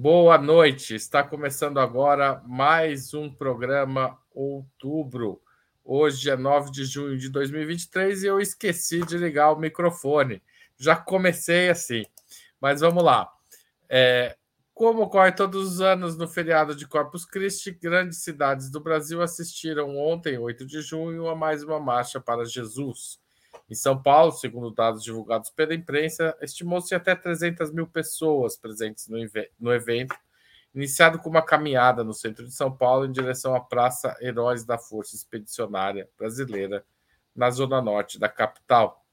Boa noite. Está começando agora mais um programa Outubro. Hoje é 9 de junho de 2023 e eu esqueci de ligar o microfone. Já comecei assim, mas vamos lá. É, como ocorre todos os anos no feriado de Corpus Christi, grandes cidades do Brasil assistiram ontem, 8 de junho, a mais uma marcha para Jesus. Em São Paulo, segundo dados divulgados pela imprensa, estimou-se até 300 mil pessoas presentes no evento, iniciado com uma caminhada no centro de São Paulo em direção à Praça Heróis da Força Expedicionária Brasileira, na zona norte da capital.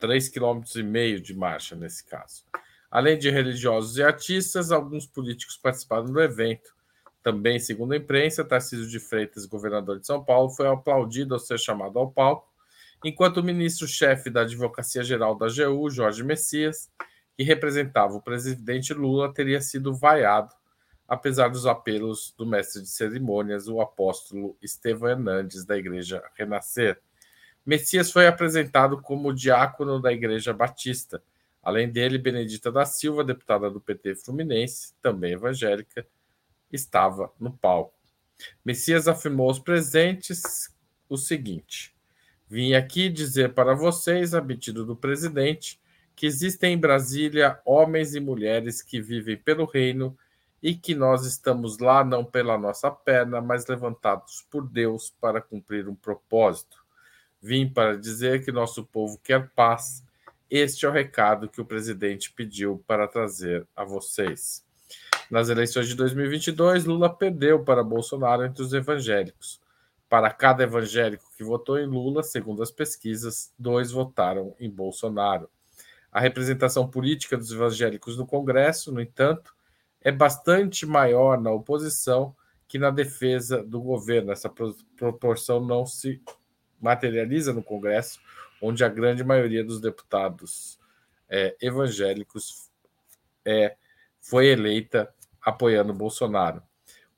Três quilômetros e meio de marcha nesse caso. Além de religiosos e artistas, alguns políticos participaram do evento. Também, segundo a imprensa, Tarcísio de Freitas, governador de São Paulo, foi aplaudido ao ser chamado ao palco enquanto o ministro-chefe da Advocacia Geral da AGU, Jorge Messias, que representava o presidente Lula, teria sido vaiado, apesar dos apelos do mestre de cerimônias, o apóstolo Estevão Hernandes, da Igreja Renascer. Messias foi apresentado como diácono da Igreja Batista. Além dele, Benedita da Silva, deputada do PT Fluminense, também evangélica, estava no palco. Messias afirmou aos presentes o seguinte: Vim aqui dizer para vocês, a pedido do presidente, que existem em Brasília homens e mulheres que vivem pelo reino e que nós estamos lá não pela nossa perna, mas levantados por Deus para cumprir um propósito. Vim para dizer que nosso povo quer paz. Este é o recado que o presidente pediu para trazer a vocês. Nas eleições de 2022, Lula perdeu para Bolsonaro entre os evangélicos. Para cada evangélico que votou em Lula, segundo as pesquisas, dois votaram em Bolsonaro. A representação política dos evangélicos no Congresso, no entanto, é bastante maior na oposição que na defesa do governo. Essa proporção não se materializa no Congresso, onde a grande maioria dos deputados é, evangélicos é, foi eleita apoiando Bolsonaro.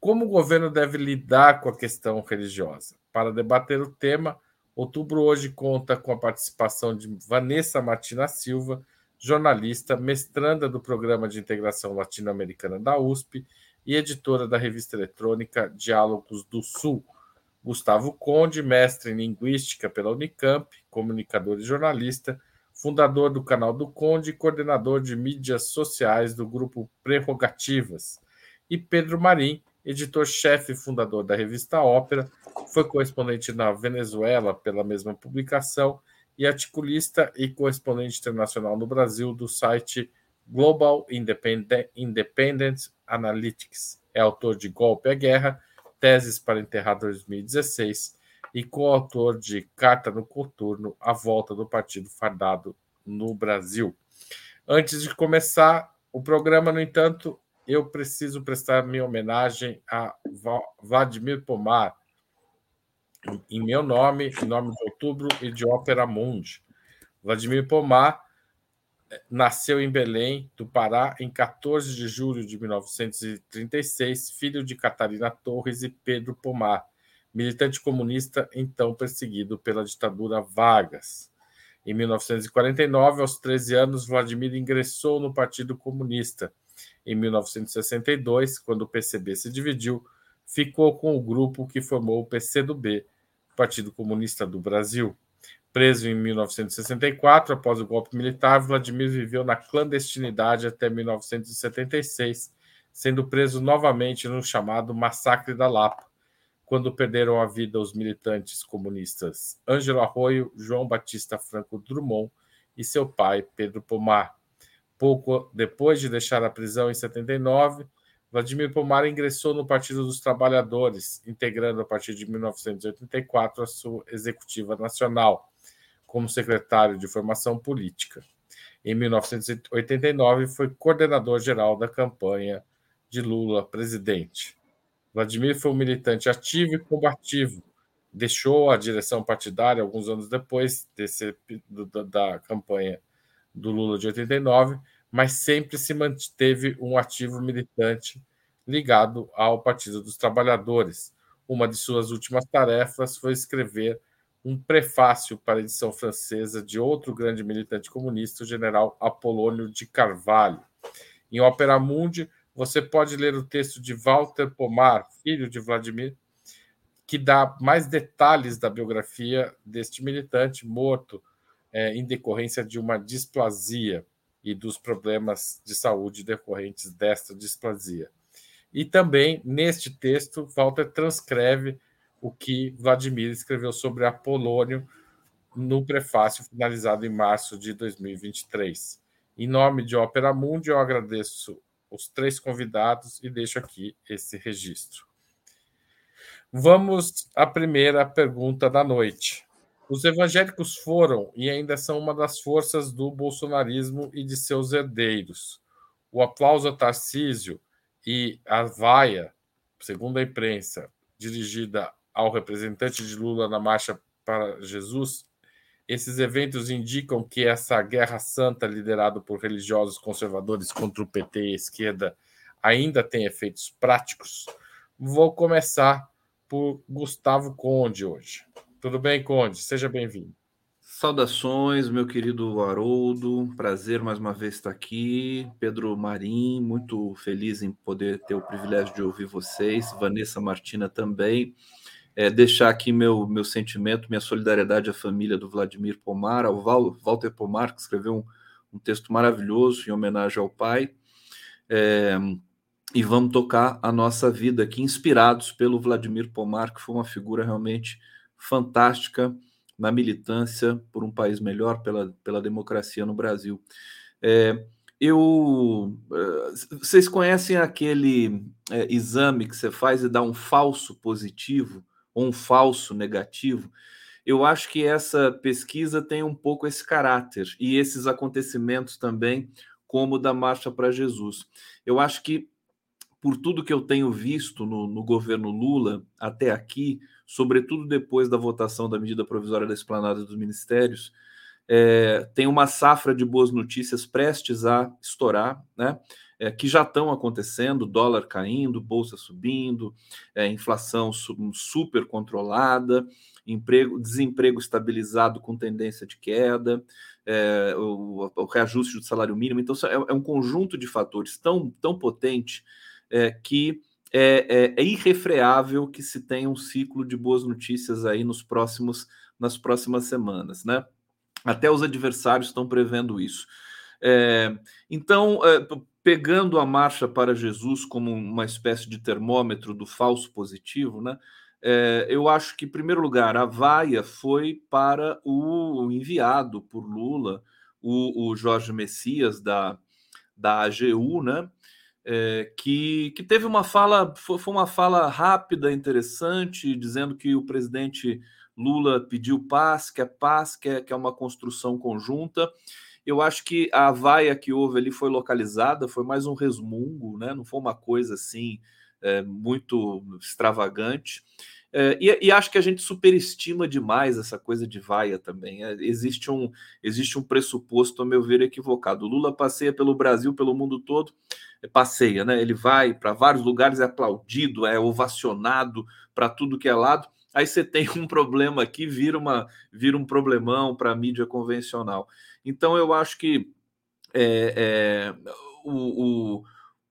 Como o governo deve lidar com a questão religiosa? Para debater o tema, Outubro hoje conta com a participação de Vanessa Martina Silva, jornalista, mestranda do Programa de Integração Latino-Americana da USP e editora da revista eletrônica Diálogos do Sul. Gustavo Conde, mestre em Linguística pela Unicamp, comunicador e jornalista, fundador do canal do Conde e coordenador de mídias sociais do grupo Prerrogativas. E Pedro Marim, editor-chefe e fundador da revista Ópera, foi correspondente na Venezuela pela mesma publicação e articulista e correspondente internacional no Brasil do site Global Independent, Independent Analytics. É autor de Golpe à Guerra, Teses para Enterrar 2016 e coautor de Carta no Coturno, A Volta do Partido Fardado no Brasil. Antes de começar o programa, no entanto, eu preciso prestar minha homenagem a Vladimir Pomar, em meu nome, em nome de Outubro e de Ópera Mundi. Vladimir Pomar eh, nasceu em Belém, do Pará, em 14 de julho de 1936, filho de Catarina Torres e Pedro Pomar, militante comunista então perseguido pela ditadura Vargas. Em 1949, aos 13 anos, Vladimir ingressou no Partido Comunista em 1962, quando o PCB se dividiu, ficou com o grupo que formou o PCdoB, Partido Comunista do Brasil. Preso em 1964, após o golpe militar, Vladimir viveu na clandestinidade até 1976, sendo preso novamente no chamado Massacre da Lapa, quando perderam a vida os militantes comunistas Ângelo Arroio, João Batista Franco Drummond e seu pai, Pedro Pomar. Pouco depois de deixar a prisão em 79, Vladimir Pomar ingressou no Partido dos Trabalhadores, integrando a partir de 1984 a sua executiva nacional, como secretário de formação política. Em 1989, foi coordenador geral da campanha de Lula presidente. Vladimir foi um militante ativo e combativo. Deixou a direção partidária alguns anos depois desse, da, da campanha do Lula de 89, mas sempre se manteve um ativo militante ligado ao Partido dos Trabalhadores. Uma de suas últimas tarefas foi escrever um prefácio para a edição francesa de outro grande militante comunista, o general Apolônio de Carvalho. Em Ópera Mundi, você pode ler o texto de Walter Pomar, filho de Vladimir, que dá mais detalhes da biografia deste militante morto é, em decorrência de uma displasia e dos problemas de saúde decorrentes desta displasia. E também, neste texto, Walter transcreve o que Vladimir escreveu sobre Apolônio no prefácio finalizado em março de 2023. Em nome de Opera Mundi, eu agradeço os três convidados e deixo aqui esse registro. Vamos à primeira pergunta da noite. Os evangélicos foram e ainda são uma das forças do bolsonarismo e de seus herdeiros. O aplauso a Tarcísio e a vaia, segundo a imprensa, dirigida ao representante de Lula na Marcha para Jesus, esses eventos indicam que essa guerra santa liderada por religiosos conservadores contra o PT e a esquerda ainda tem efeitos práticos. Vou começar por Gustavo Conde hoje. Tudo bem, Conde? Seja bem-vindo. Saudações, meu querido Haroldo. Prazer mais uma vez estar aqui. Pedro Marim, muito feliz em poder ter o privilégio de ouvir vocês. Vanessa Martina também. É, deixar aqui meu, meu sentimento, minha solidariedade à família do Vladimir Pomar, ao Val, Walter Pomar, que escreveu um, um, texto maravilhoso em homenagem ao pai. É, e vamos tocar a nossa vida aqui, inspirados pelo Vladimir Pomar, que foi uma figura realmente fantástica na militância por um país melhor, pela, pela democracia no Brasil. É, eu, é, vocês conhecem aquele é, exame que você faz e dá um falso positivo ou um falso negativo? Eu acho que essa pesquisa tem um pouco esse caráter e esses acontecimentos também, como da Marcha para Jesus. Eu acho que por tudo que eu tenho visto no, no governo Lula até aqui, sobretudo depois da votação da medida provisória da esplanada dos ministérios, é, tem uma safra de boas notícias prestes a estourar, né? É, que já estão acontecendo, dólar caindo, bolsa subindo, é, inflação super controlada, emprego, desemprego estabilizado com tendência de queda, é, o, o, reajuste do salário mínimo. Então, é, é, um conjunto de fatores tão, tão potente é, que é, é, é, irrefreável que se tenha um ciclo de boas notícias aí nos próximos, nas próximas semanas, né? Até os adversários estão prevendo isso. É, então, é, pegando a marcha para Jesus como uma espécie de termômetro do falso positivo, né? É, eu acho que, em primeiro lugar, a vaia foi para o enviado por Lula, o, o Jorge Messias, da, da AGU, né? É, que, que teve uma fala, foi, foi uma fala rápida, interessante, dizendo que o presidente Lula pediu paz, que é paz, que é, que é uma construção conjunta. Eu acho que a vaia que houve ali foi localizada, foi mais um resmungo, né? não foi uma coisa assim é, muito extravagante. É, e, e, acho que a gente superestima demais essa coisa de vaia também. É, existe, um, existe um pressuposto, a meu ver, equivocado. O Lula passeia pelo Brasil, pelo mundo todo, é, passeia, né? Ele vai para vários lugares, é aplaudido, é ovacionado para tudo que é lado. Aí você tem um problema aqui, vira, uma, vira um problemão para a mídia convencional. Então eu acho que é, é, o, o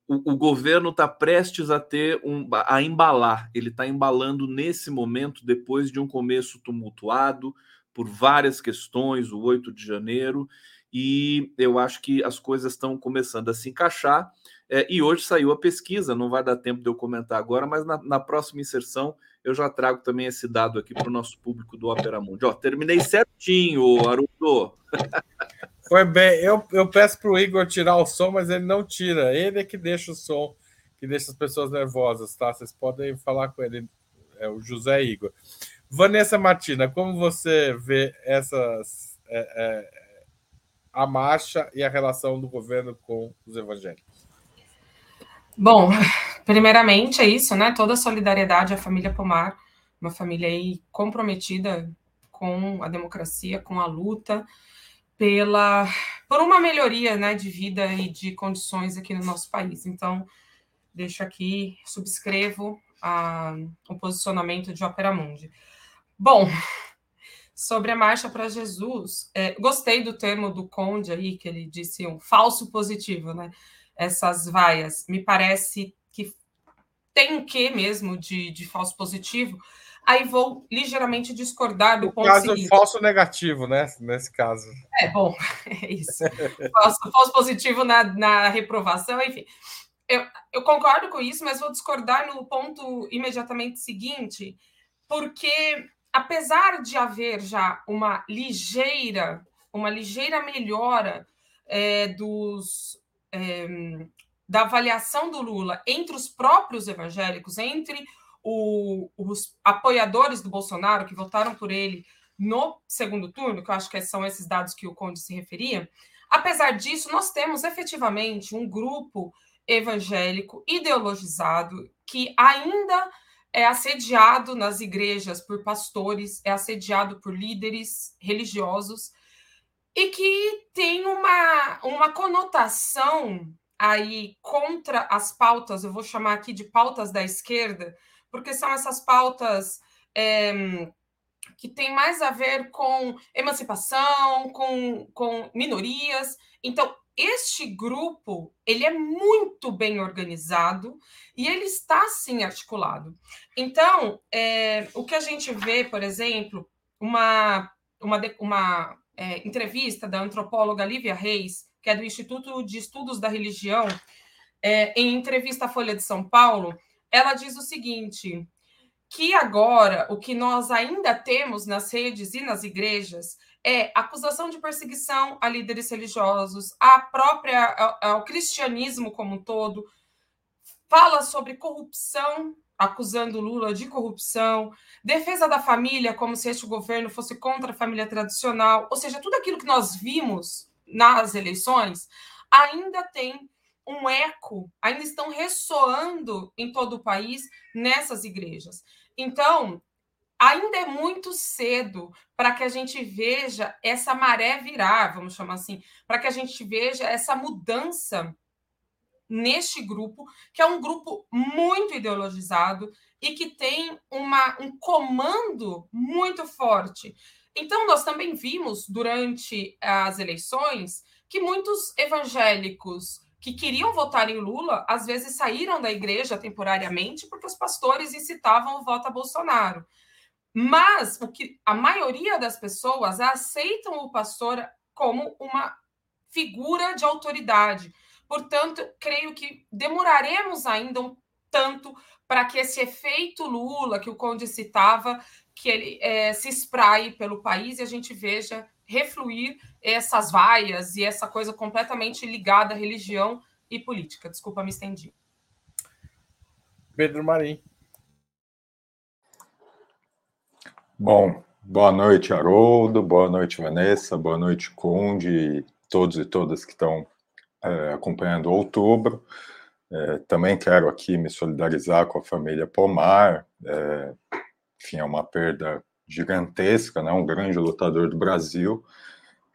o, o governo está prestes a ter um, a embalar. Ele está embalando nesse momento, depois de um começo tumultuado por várias questões, o 8 de janeiro, e eu acho que as coisas estão começando a se encaixar. É, e hoje saiu a pesquisa, não vai dar tempo de eu comentar agora, mas na, na próxima inserção eu já trago também esse dado aqui para o nosso público do Opera Mundi. Ó, terminei certinho, Haroldo. Foi bem. Eu, eu peço para o Igor tirar o som, mas ele não tira. Ele é que deixa o som, que deixa as pessoas nervosas, tá? Vocês podem falar com ele, é o José Igor. Vanessa Martina, como você vê essas é, é, a marcha e a relação do governo com os evangélicos? Bom, primeiramente é isso, né? Toda a solidariedade à família Pomar, uma família aí comprometida com a democracia, com a luta pela por uma melhoria né, de vida e de condições aqui no nosso país. Então, deixo aqui, subscrevo a, o posicionamento de Opera Mundi. Bom, sobre a Marcha para Jesus, é, gostei do termo do Conde aí, que ele disse um falso positivo, né? essas vaias, me parece que tem um quê mesmo de, de falso positivo, aí vou ligeiramente discordar do no ponto caso, seguinte. falso negativo, né? Nesse caso. É, bom, é isso. falso, falso positivo na, na reprovação, enfim. Eu, eu concordo com isso, mas vou discordar no ponto imediatamente seguinte, porque apesar de haver já uma ligeira, uma ligeira melhora é, dos é, da avaliação do Lula entre os próprios evangélicos, entre o, os apoiadores do Bolsonaro que votaram por ele no segundo turno, que eu acho que são esses dados que o Conde se referia, apesar disso, nós temos efetivamente um grupo evangélico ideologizado que ainda é assediado nas igrejas por pastores, é assediado por líderes religiosos e que tem uma, uma conotação aí contra as pautas, eu vou chamar aqui de pautas da esquerda, porque são essas pautas é, que têm mais a ver com emancipação, com, com minorias. Então, este grupo ele é muito bem organizado e ele está sim articulado. Então, é, o que a gente vê, por exemplo, uma, uma, uma é, entrevista da antropóloga Lívia Reis, que é do Instituto de Estudos da Religião, é, em entrevista à Folha de São Paulo, ela diz o seguinte: que agora o que nós ainda temos nas redes e nas igrejas é acusação de perseguição a líderes religiosos, a própria ao, ao cristianismo como um todo, fala sobre corrupção, acusando Lula de corrupção, defesa da família, como se este governo fosse contra a família tradicional, ou seja, tudo aquilo que nós vimos nas eleições ainda tem um eco, ainda estão ressoando em todo o país nessas igrejas. Então, ainda é muito cedo para que a gente veja essa maré virar, vamos chamar assim, para que a gente veja essa mudança neste grupo, que é um grupo muito ideologizado e que tem uma, um comando muito forte. Então, nós também vimos durante as eleições que muitos evangélicos que queriam votar em Lula, às vezes saíram da igreja temporariamente porque os pastores incitavam o voto a Bolsonaro. Mas o que a maioria das pessoas aceitam o pastor como uma figura de autoridade. Portanto, creio que demoraremos ainda um tanto para que esse efeito Lula que o Conde citava, que ele é, se espraie pelo país e a gente veja refluir essas vaias e essa coisa completamente ligada à religião e política. Desculpa, me estendi. Pedro Marim. Bom, boa noite, Haroldo, boa noite, Vanessa, boa noite, Conde, e todos e todas que estão é, acompanhando outubro. É, também quero aqui me solidarizar com a família Pomar. É, enfim, é uma perda gigantesca, né? um grande lutador do Brasil,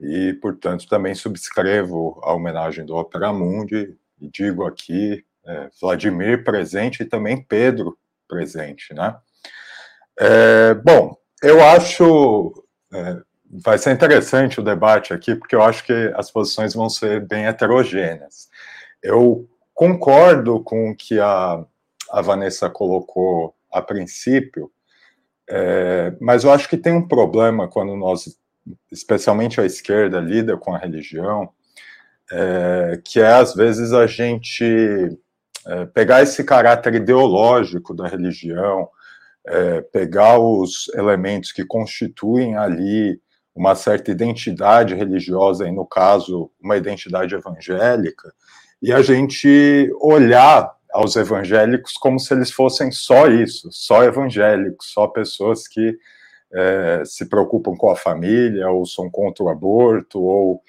e, portanto, também subscrevo a homenagem do Opera Mundi, e digo aqui, é, Vladimir presente e também Pedro presente, né? É, bom, eu acho, é, vai ser interessante o debate aqui, porque eu acho que as posições vão ser bem heterogêneas. Eu concordo com o que a, a Vanessa colocou a princípio, é, mas eu acho que tem um problema quando nós, especialmente a esquerda, lida com a religião, é, que é, às vezes, a gente é, pegar esse caráter ideológico da religião, é, pegar os elementos que constituem ali uma certa identidade religiosa, e no caso, uma identidade evangélica, e a gente olhar aos evangélicos como se eles fossem só isso, só evangélicos, só pessoas que é, se preocupam com a família, ou são contra o aborto, ou.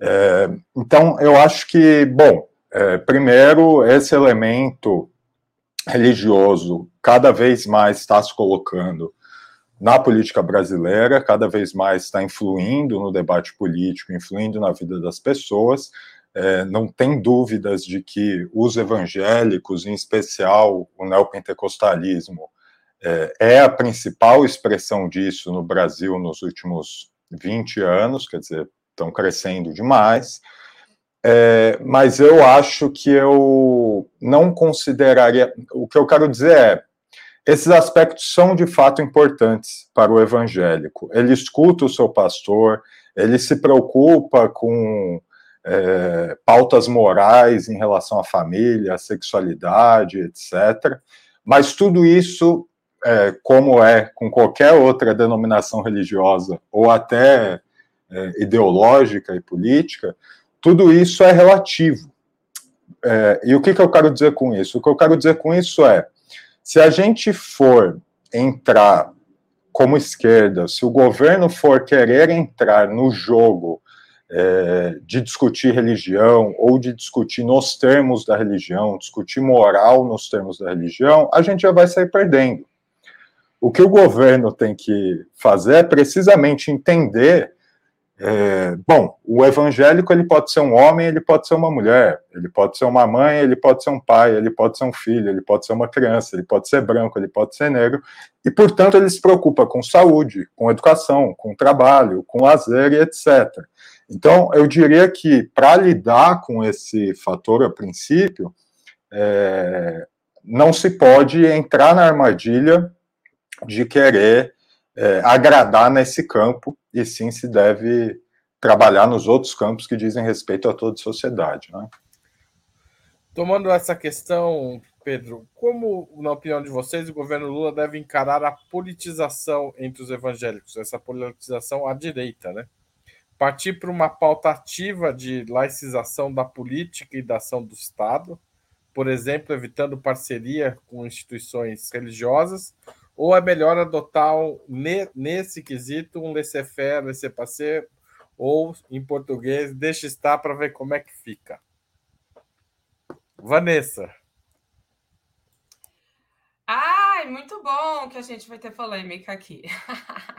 É, então, eu acho que, bom, é, primeiro, esse elemento religioso cada vez mais está se colocando na política brasileira, cada vez mais está influindo no debate político, influindo na vida das pessoas, é, não tem dúvidas de que os evangélicos, em especial o neopentecostalismo, é, é a principal expressão disso no Brasil nos últimos 20 anos, quer dizer, estão crescendo demais. é, mas eu acho que eu não consideraria. O que eu quero dizer é. Esses aspectos são de fato importantes para o evangélico. Ele escuta o seu pastor, ele se preocupa com é, pautas morais em relação à família, à sexualidade, etc. Mas tudo isso, é, como é com qualquer outra denominação religiosa ou até é, ideológica e política, tudo isso é relativo. É, e o que, que eu quero dizer com isso? O que eu quero dizer com isso é: se a gente for entrar como esquerda, se o governo for querer entrar no jogo é, de discutir religião ou de discutir nos termos da religião, discutir moral nos termos da religião, a gente já vai sair perdendo. O que o governo tem que fazer é precisamente entender é, bom, o evangélico ele pode ser um homem, ele pode ser uma mulher, ele pode ser uma mãe, ele pode ser um pai, ele pode ser um filho, ele pode ser uma criança, ele pode ser branco, ele pode ser negro, e portanto ele se preocupa com saúde, com educação, com trabalho, com lazer e etc. Então, eu diria que para lidar com esse fator a princípio, é, não se pode entrar na armadilha de querer é, agradar nesse campo, e sim se deve trabalhar nos outros campos que dizem respeito a toda a sociedade. Né? Tomando essa questão, Pedro, como, na opinião de vocês, o governo Lula deve encarar a politização entre os evangélicos, essa politização à direita, né? Partir para uma pauta ativa de laicização da política e da ação do Estado, por exemplo, evitando parceria com instituições religiosas, ou é melhor adotar, nesse quesito, um laissez-faire, laissez-passer, ou, em português, deixa estar para ver como é que fica? Vanessa. Ai, muito bom que a gente vai ter polêmica aqui.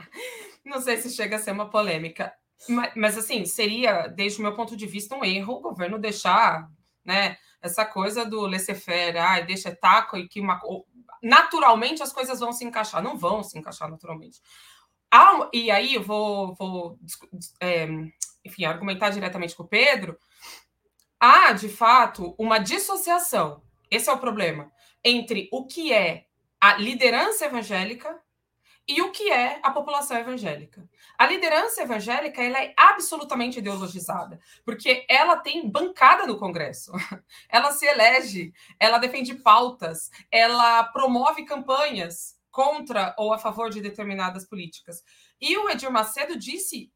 Não sei se chega a ser uma polêmica, mas, mas, assim, seria, desde o meu ponto de vista, um erro o governo deixar, né, essa coisa do laissez-faire, ai, deixa taco e que uma naturalmente as coisas vão se encaixar. Não vão se encaixar naturalmente. Ah, e aí eu vou, vou é, enfim, argumentar diretamente com o Pedro. Há, de fato, uma dissociação. Esse é o problema. Entre o que é a liderança evangélica e o que é a população evangélica. A liderança evangélica ela é absolutamente ideologizada, porque ela tem bancada no Congresso, ela se elege, ela defende pautas, ela promove campanhas contra ou a favor de determinadas políticas. E o Edir Macedo disse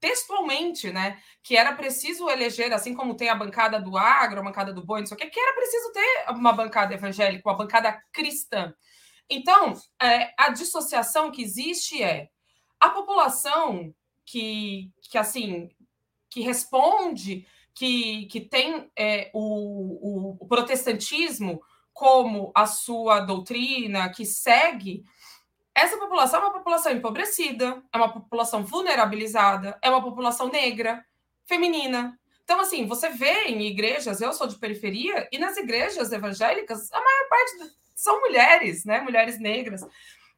textualmente, né, que era preciso eleger, assim como tem a bancada do agro, a bancada do boi, não sei o que, que era preciso ter uma bancada evangélica, uma bancada cristã. Então, é, a dissociação que existe é a população que, que assim, que responde, que, que tem é, o, o, o protestantismo como a sua doutrina, que segue, essa população é uma população empobrecida, é uma população vulnerabilizada, é uma população negra, feminina. Então, assim, você vê em igrejas, eu sou de periferia, e nas igrejas evangélicas, a maior parte são mulheres, né? Mulheres negras.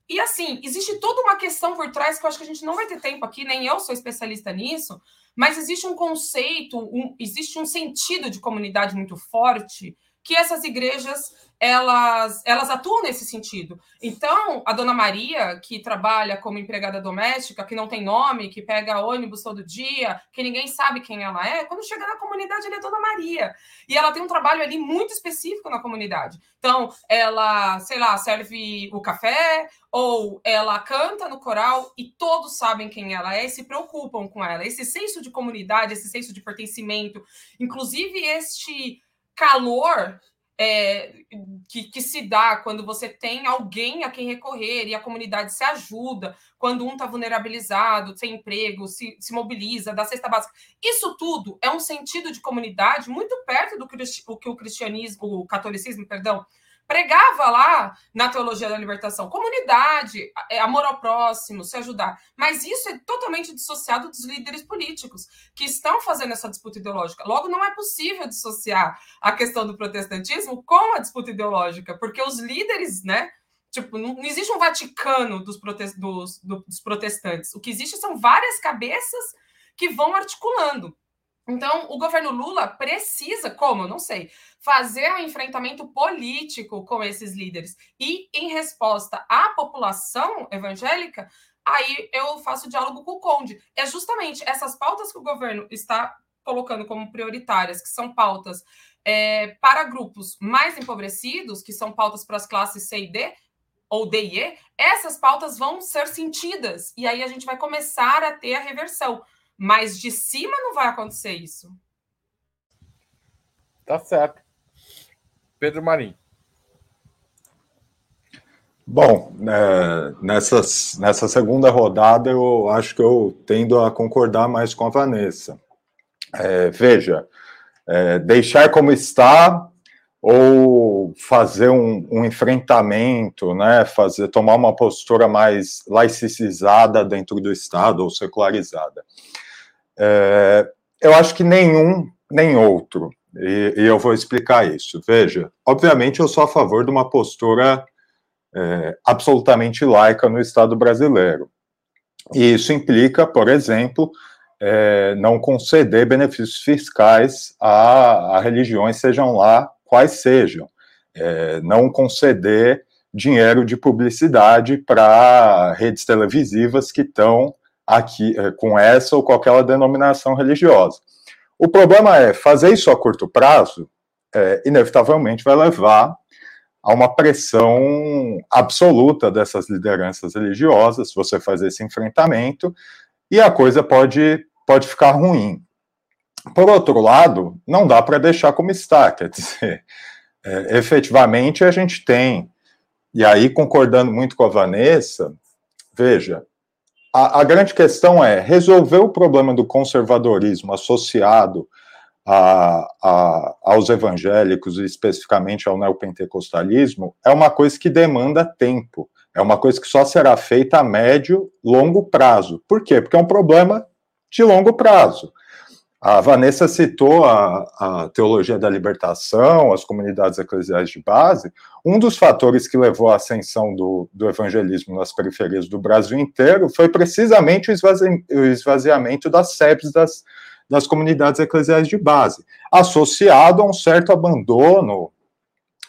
E assim, existe toda uma questão por trás que eu acho que a gente não vai ter tempo aqui, nem eu sou especialista nisso, mas existe um conceito, um, existe um sentido de comunidade muito forte que essas igrejas elas, elas atuam nesse sentido. Então, a dona Maria, que trabalha como empregada doméstica, que não tem nome, que pega ônibus todo dia, que ninguém sabe quem ela é, quando chega na comunidade, ela é dona Maria. E ela tem um trabalho ali muito específico na comunidade. Então, ela, sei lá, serve o café, ou ela canta no coral e todos sabem quem ela é e se preocupam com ela. Esse senso de comunidade, esse senso de pertencimento, inclusive este calor é, que, que, se dá quando você tem alguém a quem recorrer e a comunidade se ajuda, quando um está vulnerabilizado, sem emprego, se, se, mobiliza, dá cesta básica. Isso tudo é um sentido de comunidade muito perto do que o cristianismo, o catolicismo, perdão, pregava lá na teologia da libertação, comunidade, é, amor ao próximo, se ajudar. Mas isso é totalmente dissociado dos líderes políticos que estão fazendo essa disputa ideológica. Logo, não é possível dissociar a questão do protestantismo com a disputa ideológica, porque os líderes, né? Tipo, não, existe um Vaticano dos, protest, dos, dos protestantes. O que existe são várias cabeças que vão articulando. Então, o governo Lula precisa, como? Não sei, fazer um enfrentamento político com esses líderes. E, em resposta à população evangélica, aí eu faço diálogo com o Conde. É justamente essas pautas que o governo está colocando como prioritárias, que são pautas é, para grupos mais empobrecidos, que são pautas para as classes C e D, ou D e E, essas pautas vão ser sentidas. E aí a gente vai começar a ter a reversão. Mas de cima não vai acontecer isso. Tá certo. Pedro Marim. Bom, é, nessas, nessa segunda rodada eu acho que eu tendo a concordar mais com a Vanessa. É, veja, é, deixar como está ou fazer um, um, enfrentamento, né, fazer tomar uma postura mais laicizada dentro do Estado ou secularizada. É, eu acho que nenhum nem outro, e, e, eu vou explicar isso. Veja, obviamente eu sou a favor de uma postura é, absolutamente laica no Estado brasileiro. E isso implica, por exemplo, é, não conceder benefícios fiscais a, a, religiões, sejam lá quais sejam. É, não conceder dinheiro de publicidade para redes televisivas que estão aqui é, com essa ou aquela denominação religiosa. O problema é fazer isso a curto prazo, é, inevitavelmente vai levar a uma pressão absoluta dessas lideranças religiosas, se você fazer esse enfrentamento, e a coisa pode, pode ficar ruim. Por outro lado, não dá para deixar como está, quer dizer, é, efetivamente a gente tem, e aí concordando muito com a Vanessa, veja, a, a, grande questão é resolver o problema do conservadorismo associado a, a, aos evangélicos, especificamente ao neopentecostalismo, é uma coisa que demanda tempo. É uma coisa que só será feita a médio, longo prazo. Por quê? Porque é um problema de longo prazo. A Vanessa citou a, a, teologia da libertação, as comunidades eclesiais de base. Um dos fatores que levou à ascensão do, do evangelismo nas periferias do Brasil inteiro foi precisamente o, esvazi, o esvaziamento das SEPs das, das comunidades eclesiais de base, associado a um certo abandono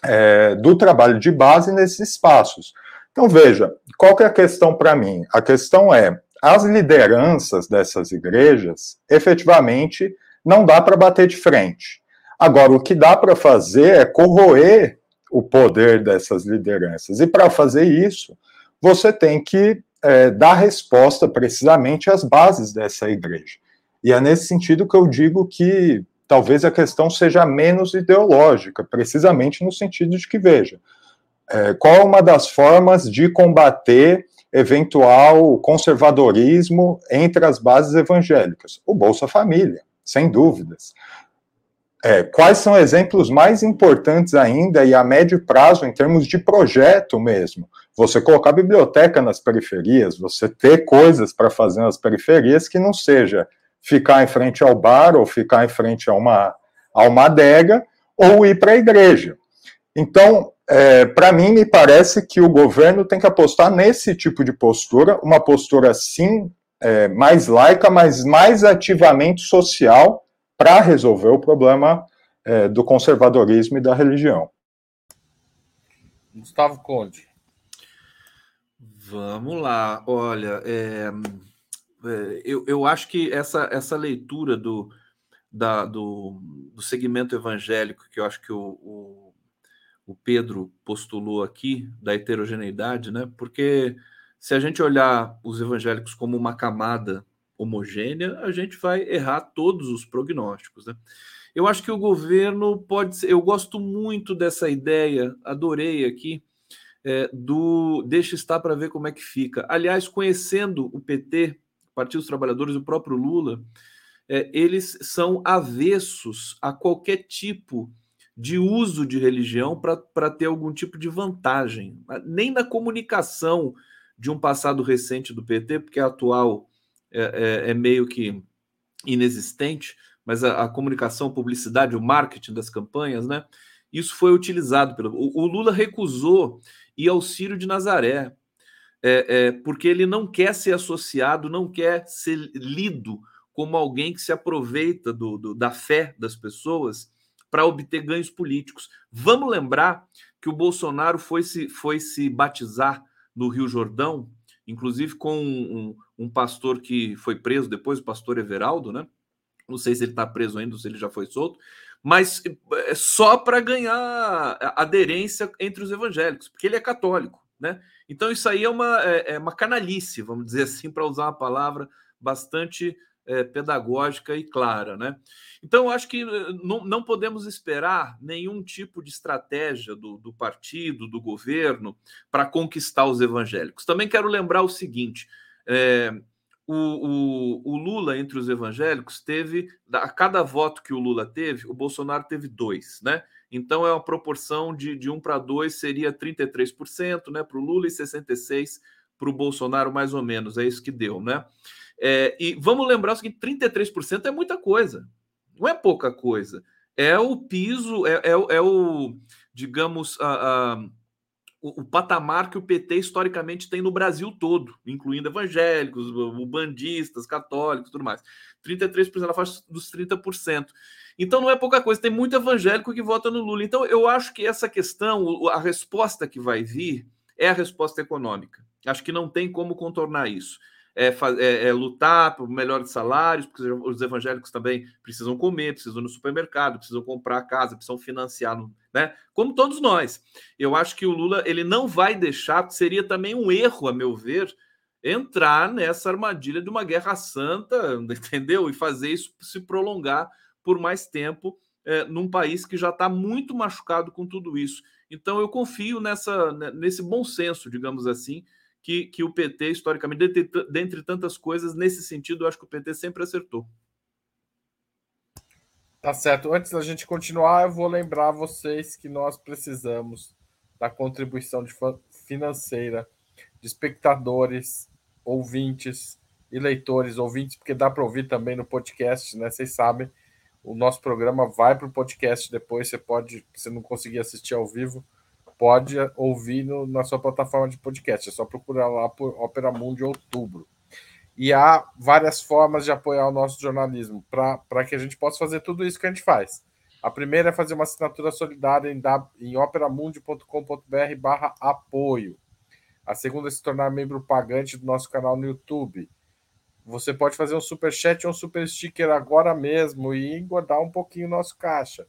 é, do trabalho de base nesses espaços. Então, veja, qual que é a questão para mim? A questão é, as lideranças dessas igrejas, efetivamente, não dá para bater de frente. Agora, o que dá para fazer é corroer o poder dessas lideranças. E para fazer isso, você tem que é, dar resposta precisamente às bases dessa igreja. E é nesse sentido que eu digo que talvez a questão seja menos ideológica, precisamente no sentido de que, veja, é, qual é uma das formas de combater eventual conservadorismo entre as bases evangélicas? O Bolsa Família, sem dúvidas. É, quais são exemplos mais importantes ainda e a médio prazo em termos de projeto mesmo? Você colocar biblioteca nas periferias, você ter coisas para fazer nas periferias que não seja ficar em frente ao bar ou ficar em frente a uma, a uma adega ou ir para a igreja. Então, é, para mim, me parece que o governo tem que apostar nesse tipo de postura, uma postura, sim, é, mais laica, mas mais ativamente social, para resolver o problema é, do conservadorismo e da religião. Gustavo Conde. Vamos lá, olha, é, é, eu, eu acho que essa, essa leitura do, da, do, do segmento evangélico, que eu acho que o, o o Pedro postulou aqui, da heterogeneidade, né? Porque se a gente olhar os evangélicos como uma camada homogênea, a gente vai errar todos os prognósticos, né? Eu acho que o governo pode ser. Eu gosto muito dessa ideia, adorei aqui, é, do deixa estar para ver como é que fica. Aliás, conhecendo o PT, Partido dos Trabalhadores, o próprio Lula, é, eles são avessos a qualquer tipo de uso de religião para ter algum tipo de vantagem. Nem na comunicação de um passado recente do PT, porque a atual é, é, é meio que inexistente, mas a, a, comunicação, publicidade, o marketing das campanhas, né? Isso foi utilizado pelo. O, o Lula recusou ir ao Círio de Nazaré, é, é, porque ele não quer ser associado, não quer ser lido como alguém que se aproveita do, do da fé das pessoas para obter ganhos políticos. Vamos lembrar que o Bolsonaro foi se, foi se batizar no Rio Jordão, inclusive com um, um, um pastor que foi preso depois, o pastor Everaldo, né? Não sei se ele está preso ainda se ele já foi solto, mas é só para ganhar aderência entre os evangélicos, porque ele é católico, né? Então isso aí é uma, é, é uma canalice, vamos dizer assim, para usar uma palavra bastante é, pedagógica e clara, né? Então, acho que eh, não, não podemos esperar nenhum tipo de estratégia do, do partido, do governo, para conquistar os evangélicos. Também quero lembrar o seguinte: é, o, o, o, Lula entre os evangélicos teve, a cada voto que o Lula teve, o Bolsonaro teve dois, né? Então é uma proporção de, de um para dois seria 33% né, para o Lula e 66% para o Bolsonaro, mais ou menos. É isso que deu, né? É, e vamos lembrar o seguinte: 33% é muita coisa, não é pouca coisa. É o piso, é, é, é o, digamos, a, a o, o, patamar que o PT historicamente tem no Brasil todo, incluindo evangélicos, bandistas, católicos, tudo mais. 33% na faixa dos 30%. Então não é pouca coisa, tem muito evangélico que vota no Lula. Então eu acho que essa questão, a resposta que vai vir é a resposta econômica. Acho que não tem como contornar isso é, é, é, lutar por melhores salários, porque os evangélicos também precisam comer, precisam ir no supermercado, precisam comprar casa, precisam financiar, né? Como todos nós. Eu acho que o Lula ele não vai deixar, seria também um erro, a meu ver, entrar nessa armadilha de uma guerra santa, entendeu? E fazer isso se prolongar por mais tempo é, num país que já está muito machucado com tudo isso. Então eu confio nessa, nesse bom senso, digamos assim, que, que o PT, historicamente, dentre, dentre tantas coisas, nesse sentido, eu acho que o PT sempre acertou. Tá certo. Antes da gente continuar, eu vou lembrar vocês que nós precisamos da contribuição de financeira de espectadores, ouvintes e leitores, ouvintes, porque dá para ouvir também no podcast, né? Vocês sabem, o nosso programa vai para o podcast depois. Você pode, se não conseguir assistir ao vivo, pode ouvir no, na sua plataforma de podcast. É só procurar lá por Opera Mundi Outubro. E há várias formas de apoiar o nosso jornalismo para que a gente possa fazer tudo isso que a gente faz. A primeira é fazer uma assinatura solidária em, em operamundi.com.br barra apoio. A segunda é se tornar membro pagante do nosso canal no YouTube. Você pode fazer um super chat ou um super sticker agora mesmo e engordar um pouquinho o nosso caixa.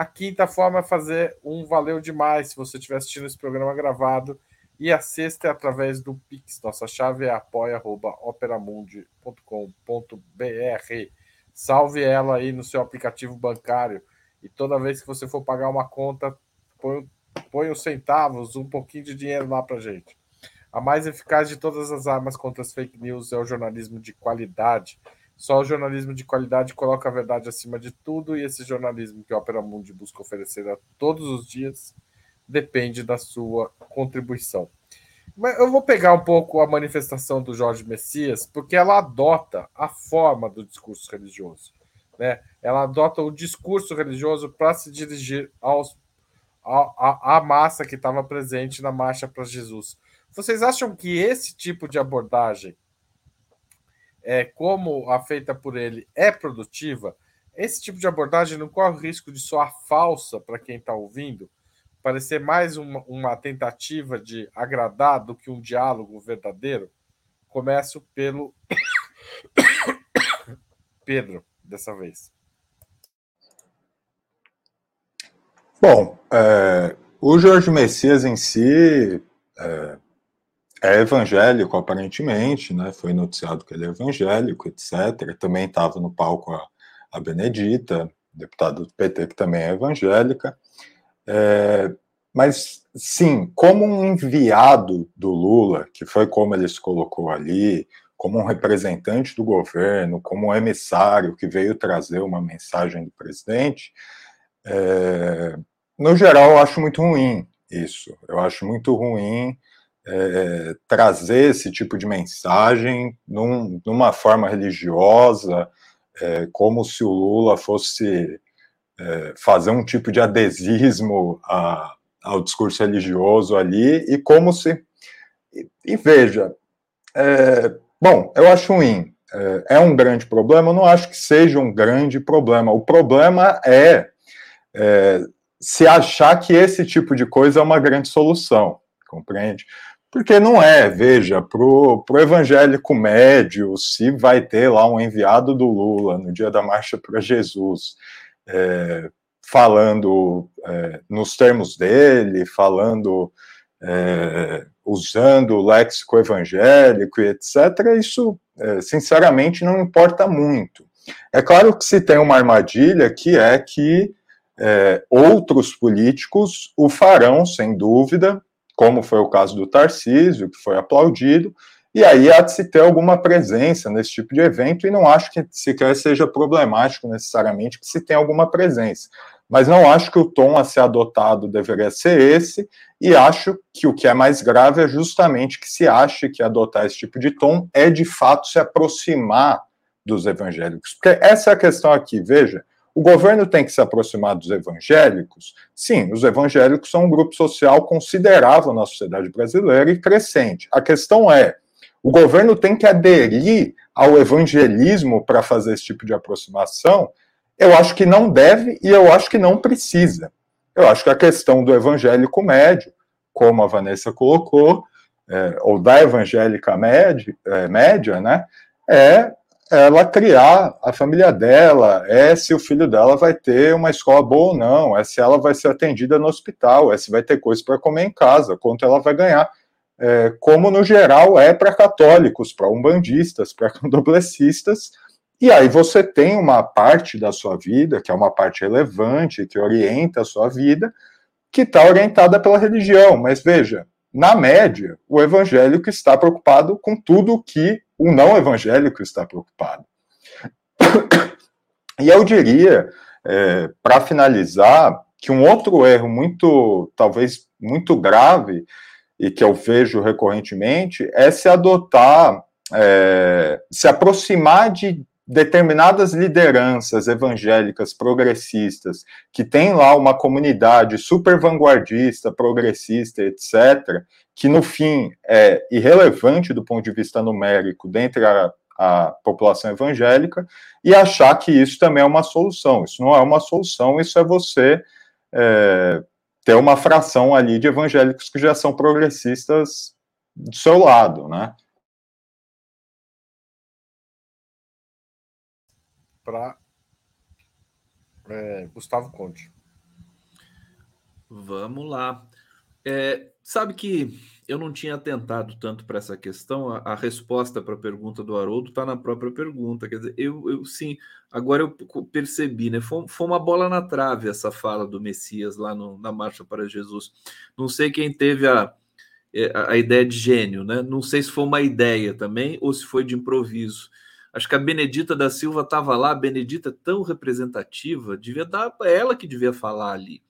A quinta forma é fazer um valeu demais se você estiver assistindo esse programa gravado. E a sexta é através do Pix. Nossa chave é apoia.operamundi.com.br. Salve ela aí no seu aplicativo bancário. E toda vez que você for pagar uma conta, põe, põe os centavos, um pouquinho de dinheiro lá para gente. A mais eficaz de todas as armas contra as fake news é o jornalismo de qualidade. Só o jornalismo de qualidade coloca a verdade acima de tudo e esse jornalismo que a Opera Mundi busca oferecer a todos os dias depende da sua contribuição. Mas eu vou pegar um pouco a manifestação do Jorge Messias, porque ela adota a forma do discurso religioso. Né? Ela adota o discurso religioso para se dirigir aos, a, a, a massa que estava presente na Marcha para Jesus. Vocês acham que esse tipo de abordagem é, como a feita por ele é produtiva, esse tipo de abordagem não corre o risco de soar falsa para quem está ouvindo, parecer mais uma, uma, tentativa de agradar do que um diálogo verdadeiro? Começo pelo Pedro, dessa vez. Bom, é, o Jorge Messias em si é, é evangélico, aparentemente, né? Foi noticiado que ele é evangélico, etc. Também estava no palco a, a Benedita, deputada do PT, que também é evangélica. É, mas, sim, como um enviado do Lula, que foi como ele se colocou ali, como um representante do governo, como um emissário que veio trazer uma mensagem do presidente, é, no geral, eu acho muito ruim isso. Eu acho muito ruim é, trazer esse tipo de mensagem num, numa forma religiosa, é, como se o Lula fosse é, fazer um tipo de adesismo a, ao discurso religioso ali, e como se. E, e veja, bom, eu acho ruim. é, é, um grande problema? Eu não acho que seja um grande problema. O problema é, é se achar que esse tipo de coisa é uma grande solução, compreende? Porque não é, veja, para o evangélico médio, se vai ter lá um enviado do Lula no dia da Marcha para Jesus, é, falando é, nos termos dele, falando, é, usando o léxico evangélico e etc., isso, é, sinceramente, não importa muito. É claro que se tem uma armadilha que é que é, outros políticos o farão, sem dúvida, como foi o caso do Tarcísio, que foi aplaudido, e aí há de se ter alguma presença nesse tipo de evento, e não acho que sequer seja problemático necessariamente que se tenha alguma presença. Mas não acho que o tom a ser adotado deveria ser esse, e acho que o que é mais grave é justamente que se ache que adotar esse tipo de tom é de fato se aproximar dos evangélicos. Porque essa é a questão aqui, veja, o governo tem que se aproximar dos evangélicos? Sim, os evangélicos são um grupo social considerável na sociedade brasileira e crescente. A questão é: o governo tem que aderir ao evangelismo para fazer esse tipo de aproximação? Eu acho que não deve e eu acho que não precisa. Eu acho que a questão do evangélico médio, como a Vanessa colocou, é, ou da evangélica média, é, média né, é ela criar a família dela, é se o filho dela vai ter uma escola boa ou não, é se ela vai ser atendida no hospital, é se vai ter coisa para comer em casa, quanto ela vai ganhar. É, como no geral é para católicos, para umbandistas, para candomblecistas, e aí você tem uma parte da sua vida, que é uma parte relevante, que orienta a sua vida, que está orientada pela religião. Mas veja, na média, o evangélico está preocupado com tudo que o não evangélico está preocupado. E eu diria, é, para finalizar, que um outro erro muito, talvez muito grave, e que eu vejo recorrentemente, é se adotar, é, se aproximar de determinadas lideranças evangélicas progressistas que tem lá uma comunidade super vanguardista, progressista, etc., que no fim é irrelevante do ponto de vista numérico dentre a, a população evangélica, e achar que isso também é uma solução. Isso não é uma solução, isso é você é, ter uma fração ali de evangélicos que já são progressistas do seu lado, né? para é, Gustavo Conte. Vamos lá. É, sabe que eu não tinha atentado tanto para essa questão. A, a resposta para a pergunta do Haroldo está na própria pergunta. Quer dizer, eu, eu sim, agora eu percebi, né? Foi, foi, uma bola na trave essa fala do Messias lá no, na Marcha para Jesus. Não sei quem teve a, é, a, a ideia de gênio, né? Não sei se foi uma ideia também ou se foi de improviso Acho que a Benedita da Silva estava lá, a Benedita é tão representativa, devia dar ela que devia falar ali.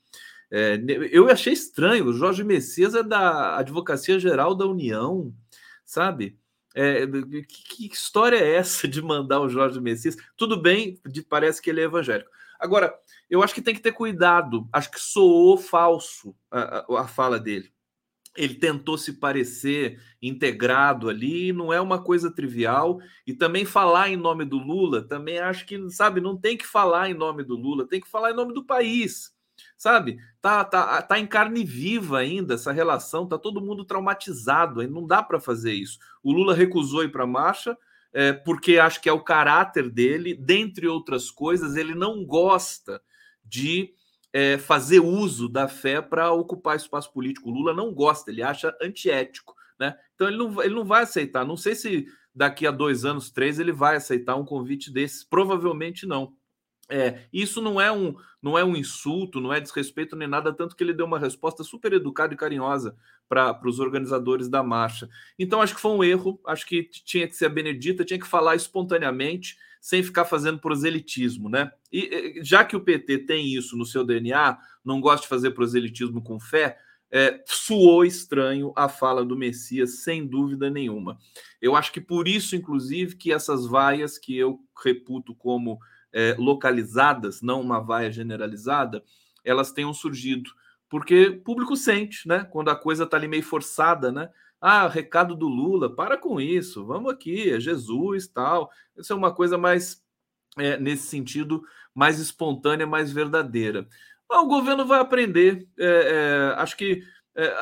É, eu achei estranho, o Jorge Messias é da Advocacia Geral da União, sabe? É, que, que, história é essa de mandar o Jorge Messias? Tudo bem, parece que ele é evangélico. Agora, eu acho que tem que ter cuidado, acho que soou falso a, a, a fala dele ele tentou se parecer integrado ali, não é uma coisa trivial. E também falar em nome do Lula, também acho que, sabe, não tem que falar em nome do Lula, tem que falar em nome do país. Sabe? Tá, tá, tá em carne viva ainda essa relação, tá todo mundo traumatizado, não dá para fazer isso. O Lula recusou ir para a marcha, é, porque acho que é o caráter dele, dentre outras coisas, ele não gosta de é, fazer uso da fé para ocupar espaço político. O Lula não gosta, ele acha antiético. Né? Então ele não, ele não vai aceitar. Não sei se daqui a dois anos, três, ele vai aceitar um convite desses. Provavelmente não. É, isso não é um não é um insulto, não é desrespeito nem nada, tanto que ele deu uma resposta super educada e carinhosa para os organizadores da marcha. Então acho que foi um erro, acho que tinha que ser a Benedita, tinha que falar espontaneamente sem ficar fazendo proselitismo, né? E já que o PT tem isso no seu DNA, não gosta de fazer proselitismo com fé, é, suou estranho a fala do Messias, sem dúvida nenhuma. Eu acho que por isso, inclusive, que essas vaias que eu reputo como é, localizadas, não uma vaia generalizada, elas tenham surgido. Porque o público sente, né? Quando a coisa está ali meio forçada, né? Ah, recado do Lula, para com isso, vamos aqui, é Jesus, tal. Isso é uma coisa mais, é, nesse sentido, mais espontânea, mais verdadeira. Mas o governo vai aprender. É, é, acho que é,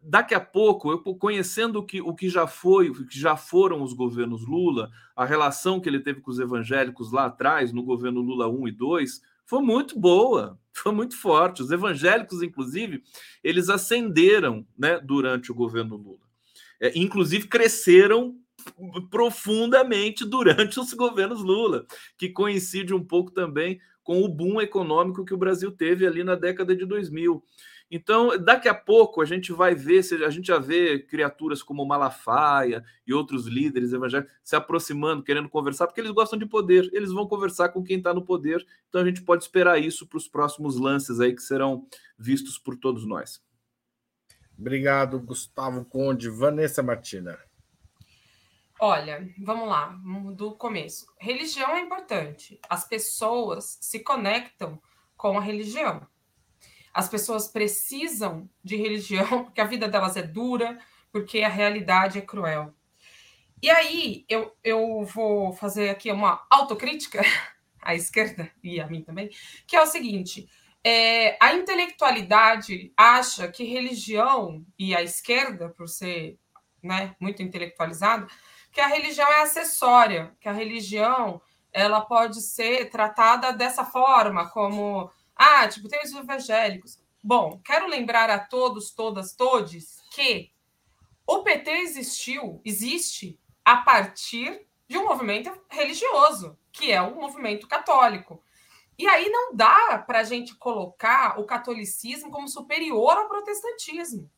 daqui a pouco, eu conhecendo o que, o que já foi, o que já foram os governos Lula, a relação que ele teve com os evangélicos lá atrás, no governo Lula 1 e 2, foi muito boa, foi muito forte. Os evangélicos, inclusive, eles ascenderam né, durante o governo Lula. É, inclusive, cresceram profundamente durante os governos Lula, que coincide um pouco também com o boom econômico que o Brasil teve ali na década de 2000. Então, daqui a pouco a gente vai ver, a gente já vê criaturas como Malafaia e outros líderes evangélicos se aproximando, querendo conversar, porque eles gostam de poder, eles vão conversar com quem está no poder. Então a gente pode esperar isso para os próximos lances aí que serão vistos por todos nós. Obrigado, Gustavo Conde. Vanessa Martina. Olha, vamos lá, do começo. Religião é importante. As pessoas se conectam com a religião. As pessoas precisam de religião porque a vida delas é dura, porque a realidade é cruel. E aí eu, eu vou fazer aqui uma autocrítica à esquerda e a mim também, que é o seguinte: é, a intelectualidade acha que religião e a esquerda, por ser né, muito intelectualizada, que a religião é acessória, que a religião ela pode ser tratada dessa forma, como ah, tipo, tem os evangélicos. Bom, quero lembrar a todos, todas, todes que o PT existiu, existe a partir de um movimento religioso, que é o movimento católico. E aí não dá para a gente colocar o catolicismo como superior ao protestantismo.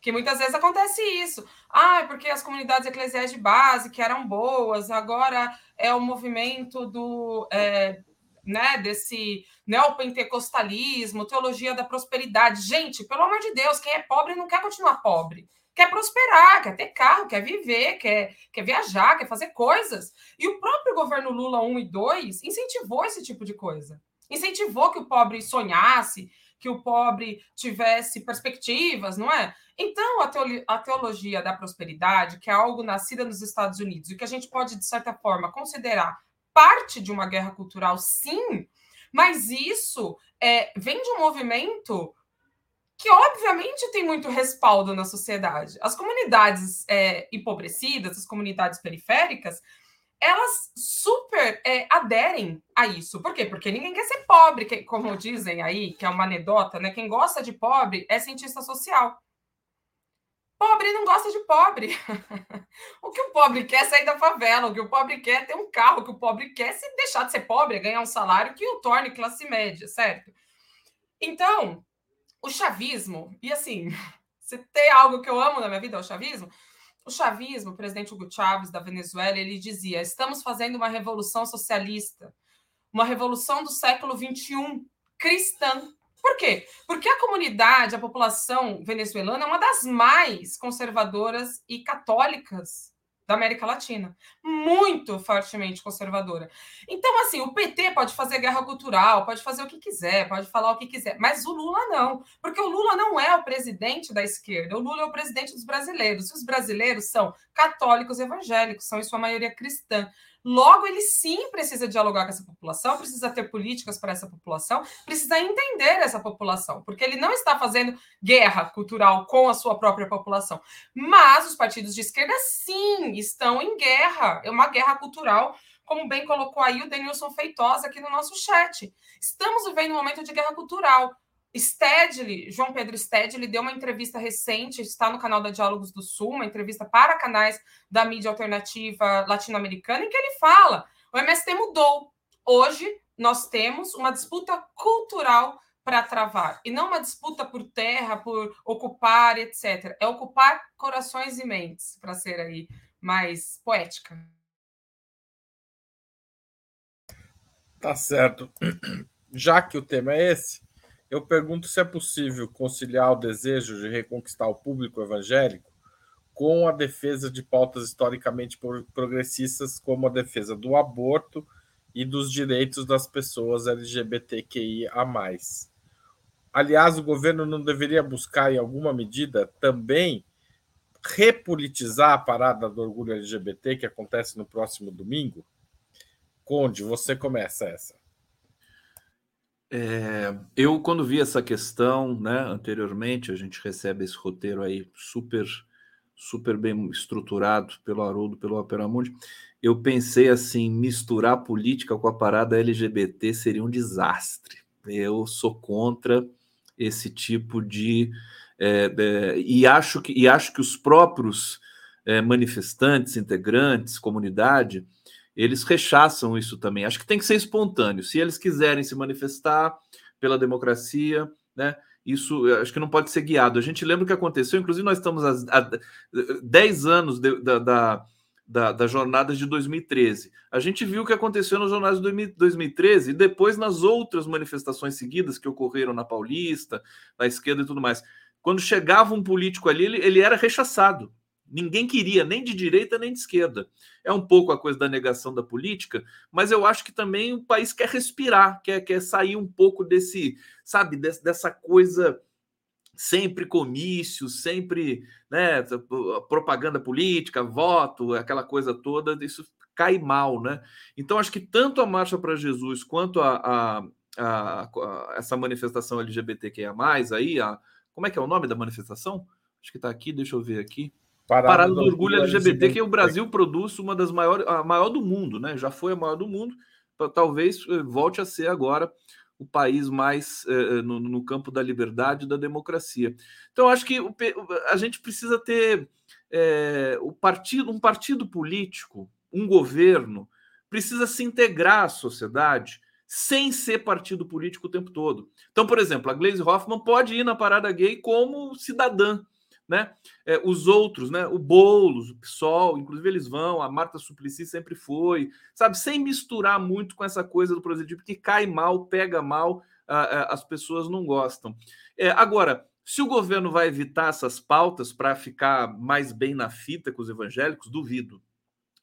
Que muitas vezes acontece isso. Ah, porque as comunidades eclesiais de base que eram boas, agora é o movimento do é, né, desse neopentecostalismo, teologia da prosperidade. Gente, pelo amor de Deus, quem é pobre não quer continuar pobre. Quer prosperar, quer ter carro, quer viver, quer, quer viajar, quer fazer coisas. E o próprio governo Lula 1 e 2 incentivou esse tipo de coisa. Incentivou que o pobre sonhasse, que o pobre tivesse perspectivas, não é? Então, a teologia da prosperidade, que é algo nascida nos Estados Unidos e que a gente pode, de certa forma, considerar parte de uma guerra cultural, sim, mas isso é, vem de um movimento que, obviamente, tem muito respaldo na sociedade. As comunidades é, empobrecidas, as comunidades periféricas, elas super é, aderem a isso. Por quê? Porque ninguém quer ser pobre, que, como dizem aí, que é uma anedota, né? Quem gosta de pobre é cientista social. Pobre não gosta de pobre. o que o pobre quer é sair da favela, o que o pobre quer é ter um carro, o que o pobre quer é se deixar de ser pobre, é ganhar um salário que o torne classe média, certo? Então, o chavismo, e assim, se tem algo que eu amo na minha vida, é o chavismo. O chavismo, o presidente Hugo Chávez da Venezuela, ele dizia: estamos fazendo uma revolução socialista, uma revolução do século XXI, cristã. Por quê? Porque a comunidade, a população venezuelana é uma das mais conservadoras e católicas da América Latina, muito fortemente conservadora. Então, assim, o PT pode fazer guerra cultural, pode fazer o que quiser, pode falar o que quiser, mas o Lula não, porque o Lula não é o presidente da esquerda, o Lula é o presidente dos brasileiros. E os brasileiros são católicos evangélicos, são em sua maioria cristã. Logo, ele sim precisa dialogar com essa população, precisa ter políticas para essa população, precisa entender essa população, porque ele não está fazendo guerra cultural com a sua própria população. Mas os partidos de esquerda, sim, estão em guerra. É uma guerra cultural, como bem colocou aí o Denilson Feitosa aqui no nosso chat. Estamos vivendo um momento de guerra cultural. Stedley, João Pedro Stedley, deu uma entrevista recente, está no canal da Diálogos do Sul, uma entrevista para canais da mídia alternativa latino-americana, em que ele fala: o MST mudou. Hoje nós temos uma disputa cultural para travar, e não uma disputa por terra, por ocupar, etc. É ocupar corações e mentes, para ser aí mais poética. Tá certo. Já que o tema é esse, eu pergunto se é possível conciliar o desejo de reconquistar o público evangélico com a defesa de pautas historicamente progressistas, como a defesa do aborto e dos direitos das pessoas LGBTQIA. Aliás, o governo não deveria buscar, em alguma medida, também repolitizar a parada do orgulho LGBT que acontece no próximo domingo? Conde, você começa essa. É, eu, quando vi essa questão, né, anteriormente, a gente recebe esse roteiro aí super, super bem estruturado pelo Haroldo, pelo Opera Mundi. Eu pensei assim, misturar política com a parada LGBT seria um desastre. Eu sou contra esse tipo de é, é, e acho que e acho que os próprios é, manifestantes, integrantes, comunidade eles rechaçam isso também. Acho que tem que ser espontâneo. Se eles quiserem se manifestar pela democracia, né? Isso acho que não pode ser guiado. A gente lembra o que aconteceu, inclusive nós estamos há 10 anos de, da, da, da, da jornada de 2013. A gente viu o que aconteceu nas jornadas de 2013 e depois nas outras manifestações seguidas que ocorreram na Paulista, na esquerda e tudo mais. Quando chegava um político ali, ele, ele era rechaçado. Ninguém queria, nem de direita nem de esquerda. É um pouco a coisa da negação da política, mas eu acho que também o país quer respirar, quer, quer sair um pouco desse, sabe, desse, dessa coisa sempre comício, sempre né, propaganda política, voto, aquela coisa toda, isso cai mal, né? Então acho que tanto a Marcha para Jesus quanto a, a, a, a, essa manifestação LGBTQIA+, aí, a, como é que é o nome da manifestação? Acho que está aqui, deixa eu ver aqui. Parada, Parada do Orgulho LGBT, LGBT, que o Brasil produz uma das maiores, a maior do mundo, né? Já foi a maior do mundo, talvez eh, volte a ser agora o país mais eh, no, no, campo da liberdade e da democracia. Então, acho que o, a gente precisa ter é, o partido, um partido político, um governo, precisa se integrar à sociedade sem ser partido político o tempo todo. Então, por exemplo, a Glaze Hoffman pode ir na parada gay como cidadã, né? É, os outros, né? O Boulos, o PSOL, inclusive eles vão, a Marta Suplicy sempre foi, sabe? Sem misturar muito com essa coisa do proselitismo que cai mal, pega mal, as pessoas não gostam. É, agora, se o governo vai evitar essas pautas para ficar mais bem na fita com os evangélicos, duvido.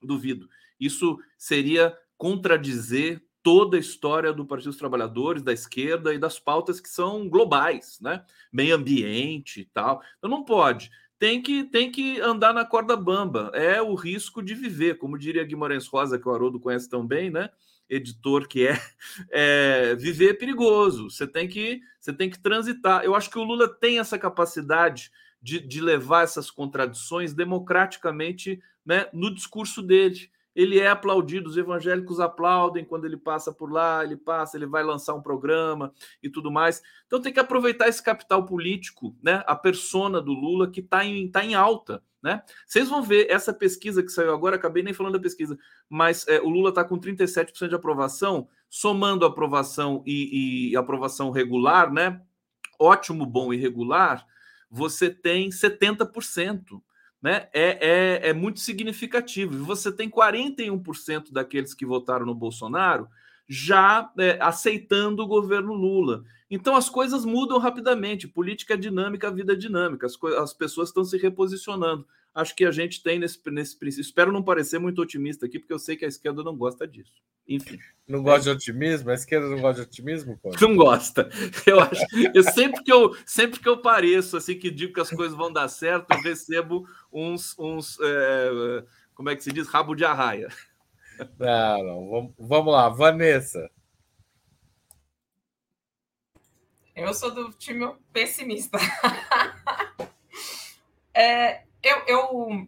Duvido. Isso seria contradizer toda a história do Partido dos Trabalhadores, da esquerda e das pautas que são globais, né? Meio ambiente e tal. Então não pode. Tem que, tem que andar na corda bamba. É o risco de viver, como diria Guimarães Rosa, que o Haroldo conhece tão bem, né? Editor que é, é viver é perigoso. Você tem que você tem que transitar. Eu acho que o Lula tem essa capacidade de, de levar essas contradições democraticamente né, no discurso dele ele é aplaudido, os evangélicos aplaudem quando ele passa por lá, ele passa, ele vai lançar um programa e tudo mais. Então tem que aproveitar esse capital político, né? A persona do Lula que está em, tá em alta. Né? Vocês vão ver essa pesquisa que saiu agora, acabei nem falando da pesquisa, mas é, o Lula está com 37% de aprovação, somando aprovação e, e aprovação regular, né? Ótimo, bom e regular, você tem 70% né, é, é, é muito significativo. E você tem 41% daqueles que votaram no Bolsonaro já é, aceitando o governo Lula. Então as coisas mudam rapidamente. Política é dinâmica, vida é dinâmica. As, as pessoas estão se reposicionando. Acho que a gente tem nesse, nesse princípio. Espero não parecer muito otimista aqui, porque eu sei que a esquerda não gosta disso. Enfim. Não gosta de otimismo? A esquerda não gosta de otimismo? Pô? Não gosta. Eu acho. Eu sempre que eu sempre que eu pareço assim que digo que as coisas vão dar certo, eu recebo uns uns é, como é que se diz rabo de arraia. Não, não. Vamos, vamos lá, Vanessa. Eu sou do time pessimista. é, eu, eu,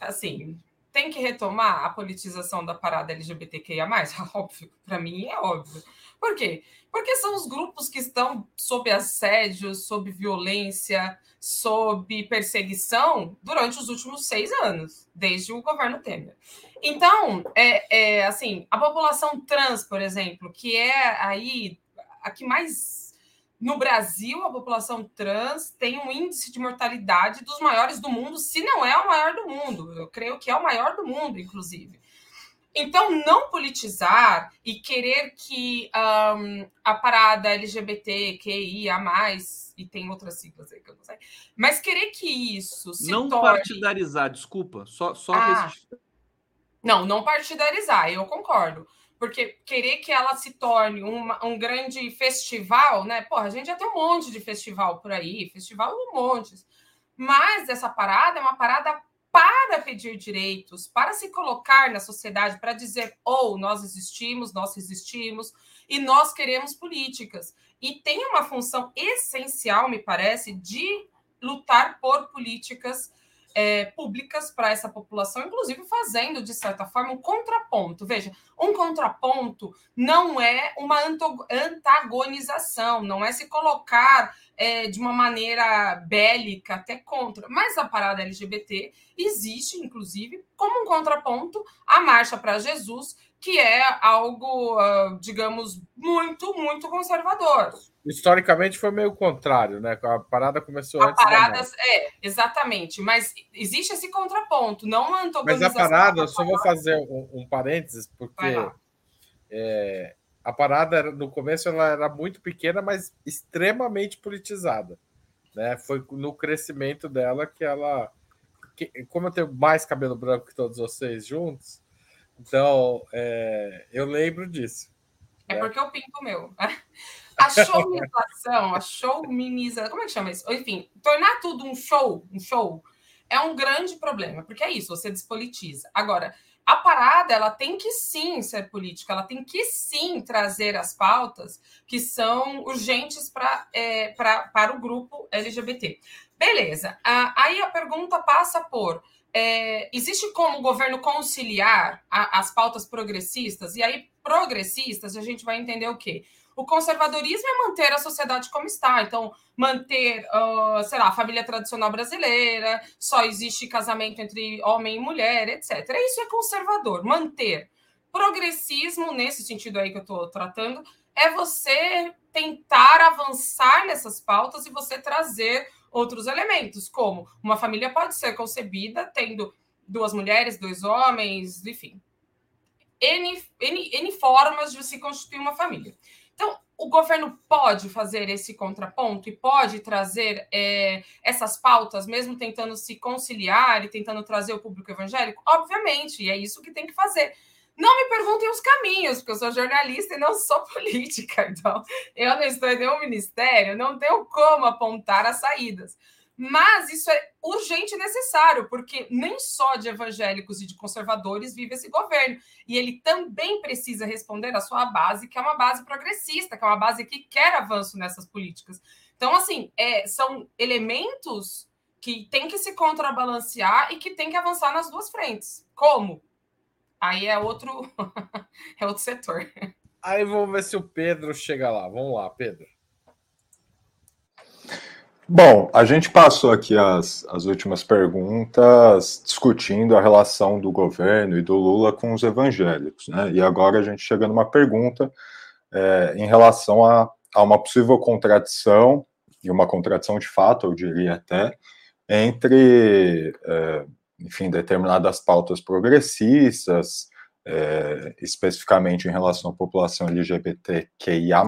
assim, tem que retomar a politização da parada LGBTQIA+, óbvio, para mim é óbvio. Por quê? Porque são os grupos que estão sob assédio, sob violência, sob perseguição durante os últimos seis anos, desde o governo Temer. Então, é, é assim, a população trans, por exemplo, que é aí a que mais no Brasil, a população trans tem um índice de mortalidade dos maiores do mundo, se não é o maior do mundo. Eu creio que é o maior do mundo, inclusive. Então, não politizar e querer que um, a parada LGBT, QIA, e tem outras siglas aí que eu não sei, mas querer que isso se Não torne... partidarizar, desculpa, só, só ah, Não, não partidarizar, eu concordo porque querer que ela se torne uma, um grande festival, né? Porra, a gente já tem um monte de festival por aí, festival um monte. Mas essa parada é uma parada para pedir direitos, para se colocar na sociedade, para dizer, ou oh, nós existimos, nós resistimos e nós queremos políticas. E tem uma função essencial, me parece, de lutar por políticas é, públicas para essa população, inclusive fazendo, de certa forma, um contraponto. Veja, um contraponto não é uma antagonização, não é se colocar é, de uma maneira bélica até contra, mas a parada LGBT existe, inclusive, como um contraponto à Marcha para Jesus, que é algo, uh, digamos, muito, muito conservador. Historicamente foi meio contrário, né? A parada começou a antes. Parada, é, exatamente. Mas existe esse contraponto, não uma antagonização. Mas a parada, eu só vou fazer um, um parênteses, porque é, a parada, no começo, ela era muito pequena, mas extremamente politizada. Né? Foi no crescimento dela que ela. Que, como eu tenho mais cabelo branco que todos vocês juntos, então, é, eu lembro disso. É né? porque eu pinto o meu. A showminização, a showminização, como é que chama isso? Enfim, tornar tudo um show, um show, é um grande problema, porque é isso, você despolitiza. Agora, a parada, ela tem que sim ser política, ela tem que sim trazer as pautas que são urgentes pra, é, pra, para o grupo LGBT. Beleza, ah, aí a pergunta passa por é, existe como o governo conciliar a, as pautas progressistas? E aí, progressistas, a gente vai entender o quê? O conservadorismo é manter a sociedade como está. Então, manter, uh, sei lá, a família tradicional brasileira, só existe casamento entre homem e mulher, etc. Isso é conservador. Manter. Progressismo, nesse sentido aí que eu estou tratando, é você tentar avançar nessas pautas e você trazer outros elementos, como uma família pode ser concebida tendo duas mulheres, dois homens, enfim. N, N, N formas de se constituir uma família. Então, o governo pode fazer esse contraponto e pode trazer é, essas pautas, mesmo tentando se conciliar e tentando trazer o público evangélico? Obviamente, e é isso que tem que fazer. Não me perguntem os caminhos, porque eu sou jornalista e não sou política. Então, eu não estou em nenhum ministério, não tenho como apontar as saídas. Mas isso é urgente e necessário, porque nem só de evangélicos e de conservadores vive esse governo. E ele também precisa responder à sua base, que é uma base progressista, que é uma base que quer avanço nessas políticas. Então, assim, é, são elementos que tem que se contrabalancear e que tem que avançar nas duas frentes. Como? Aí é outro, é outro setor. Aí vamos ver se o Pedro chega lá. Vamos lá, Pedro. Bom, a gente passou aqui as, as últimas perguntas discutindo a relação do governo e do Lula com os evangélicos, né? E agora a gente chega numa pergunta é, em relação a, a uma possível contradição, e uma contradição de fato, eu diria até, entre é, enfim, determinadas pautas progressistas, é, especificamente em relação à população LGBTQIA+,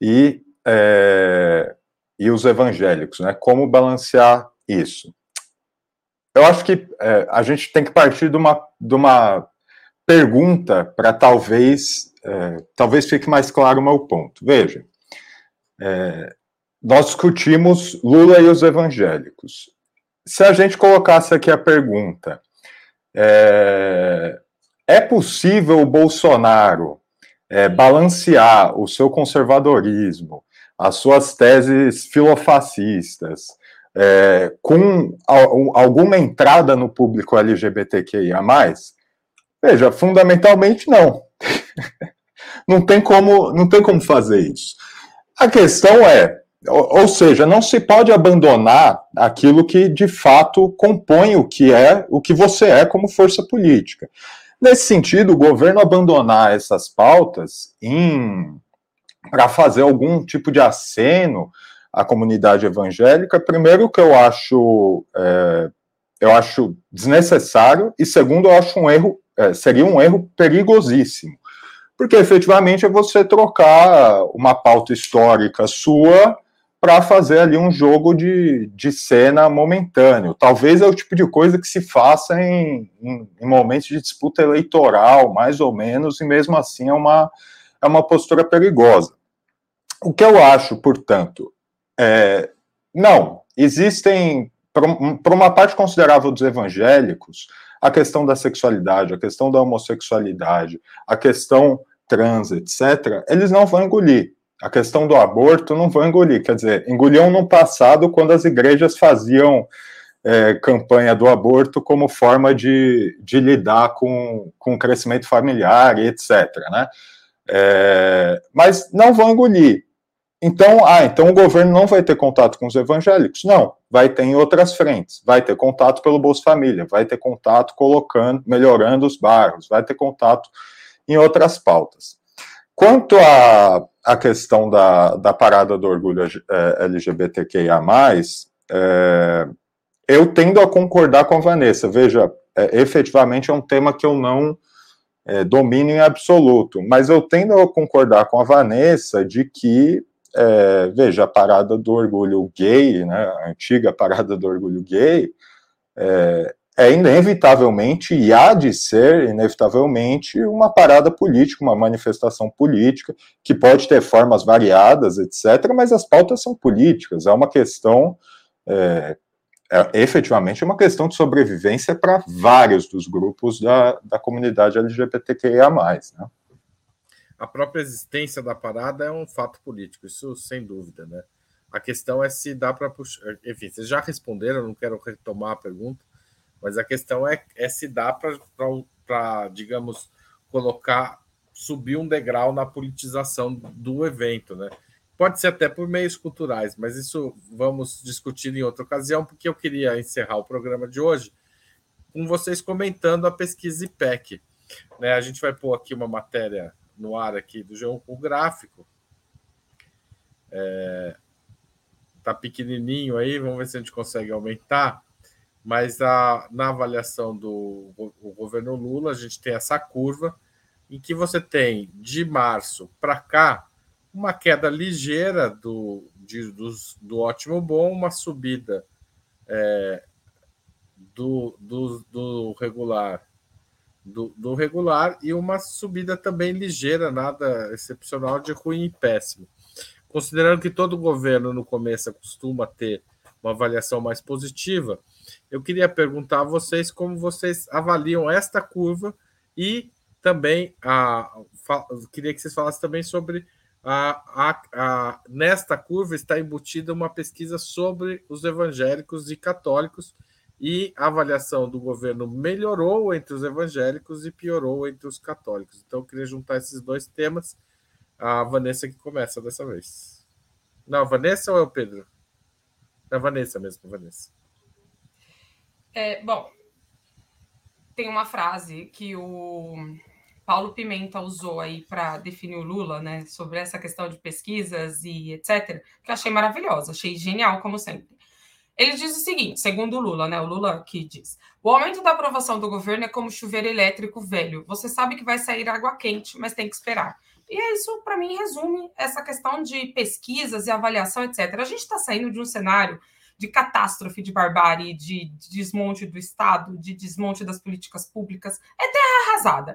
e, é, e os evangélicos, né? Como balancear isso? Eu acho que é, a gente tem que partir de uma, de uma pergunta para talvez, é, talvez fique mais claro o meu ponto. Veja, é, nós discutimos Lula e os evangélicos se a gente colocasse aqui a pergunta, é, é possível o Bolsonaro é, balancear o seu conservadorismo, as suas teses filofascistas, é, com alguma entrada no público LGBTQIA? Veja, fundamentalmente não. não, tem como, não tem como fazer isso. A questão é: ou seja, não se pode abandonar aquilo que de fato compõe o que é, o que você é como força política. Nesse sentido, o governo abandonar essas pautas para fazer algum tipo de aceno à comunidade evangélica, primeiro que eu acho é, eu acho desnecessário e segundo eu acho um erro é, seria um erro perigosíssimo, porque efetivamente é você trocar uma pauta histórica sua para fazer ali um jogo de, de cena momentâneo. Talvez é o tipo de coisa que se faça em, em, em, momentos de disputa eleitoral, mais ou menos, e mesmo assim é uma, é uma postura perigosa. O que eu acho, portanto, é, não, existem, para uma parte considerável dos evangélicos, a questão da sexualidade, a questão da homossexualidade, a questão trans, etc., eles não vão engolir. A questão do aborto não vão engolir. Quer dizer, engoliam no passado quando as igrejas faziam é, campanha do aborto como forma de, de lidar com, com o crescimento familiar etc. Né? É, mas não vão engolir. Então, ah, então o governo não vai ter contato com os evangélicos? Não, vai ter em outras frentes. Vai ter contato pelo Bolsa Família, vai ter contato colocando, melhorando os bairros, vai ter contato em outras pautas. Quanto à, à questão da, da parada do orgulho é, LGBTQIA, é, eu tendo a concordar com a Vanessa. Veja, é, efetivamente é um tema que eu não é, domino em absoluto, mas eu tendo a concordar com a Vanessa de que é, veja, a parada do orgulho gay, né, a antiga parada do orgulho gay, é, é inevitavelmente e há de ser inevitavelmente uma parada política, uma manifestação política, que pode ter formas variadas, etc., mas as pautas são políticas, é uma questão, é, é efetivamente uma questão de sobrevivência para vários dos grupos da, da comunidade LGBTQIA+. Né? a própria existência da parada é um fato político, isso sem dúvida, né? A questão é se dá para puxar. Enfim, vocês já responderam, não quero retomar a pergunta, mas a questão é, é se dá para, digamos, colocar, subir um degrau na politização do evento, né? Pode ser até por meios culturais, mas isso vamos discutir em outra ocasião, porque eu queria encerrar o programa de hoje com vocês comentando a pesquisa IPEC. Né? A gente vai pôr aqui uma matéria no ar aqui do João o gráfico. É, tá pequenininho aí, vamos ver se a gente consegue aumentar. Mas a, na avaliação do governo Lula, a gente tem essa curva em que você tem de março para cá uma queda ligeira do, de, do, do ótimo bom, uma subida é, do, do, do regular do, do, regular e uma subida também ligeira, nada excepcional, de ruim e péssimo. Considerando que todo governo no começo costuma ter uma avaliação mais positiva, eu queria perguntar a vocês como vocês avaliam esta curva e também a, queria que vocês falassem também sobre a, a, a, nesta curva está embutida uma pesquisa sobre os evangélicos e católicos e a avaliação do governo melhorou entre os evangélicos e piorou entre os católicos. Então, eu queria juntar esses dois temas. A Vanessa que começa dessa vez. Não, Vanessa ou é o Pedro? É a Vanessa mesmo, Vanessa. É, bom, tem uma frase que o Paulo Pimenta usou aí para definir o Lula, né, sobre essa questão de pesquisas e etc, que eu achei maravilhosa, achei genial, como sempre. Ele diz o seguinte, segundo o Lula, né? O Lula que diz: o aumento da aprovação do governo é como chuveiro elétrico velho. Você sabe que vai sair água quente, mas tem que esperar. E é isso, para mim, resume essa questão de pesquisas e avaliação, etc. A gente está saindo de um cenário de catástrofe, de barbárie, de desmonte do Estado, de desmonte das políticas públicas. É terra arrasada.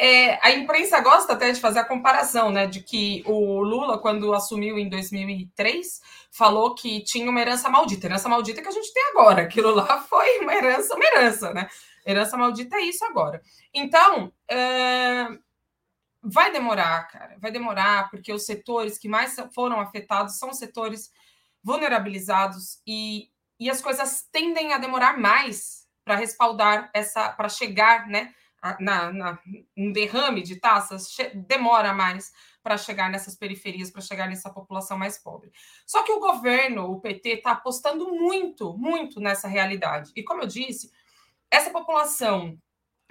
É, a imprensa gosta até de fazer a comparação, né, de que o Lula, quando assumiu em 2003, falou que tinha uma herança maldita, herança maldita que a gente tem agora. Aquilo lá foi uma herança, uma herança, né? Herança maldita é isso agora. Então, é, vai demorar, cara, vai demorar, porque os setores que mais foram afetados são setores vulnerabilizados e, e as coisas tendem a demorar mais para respaldar essa, para chegar, né? Na, na, um derrame de taxas demora mais para chegar nessas periferias, para chegar nessa população mais pobre. Só que o governo, o PT, está apostando muito, muito nessa realidade. E como eu disse, essa população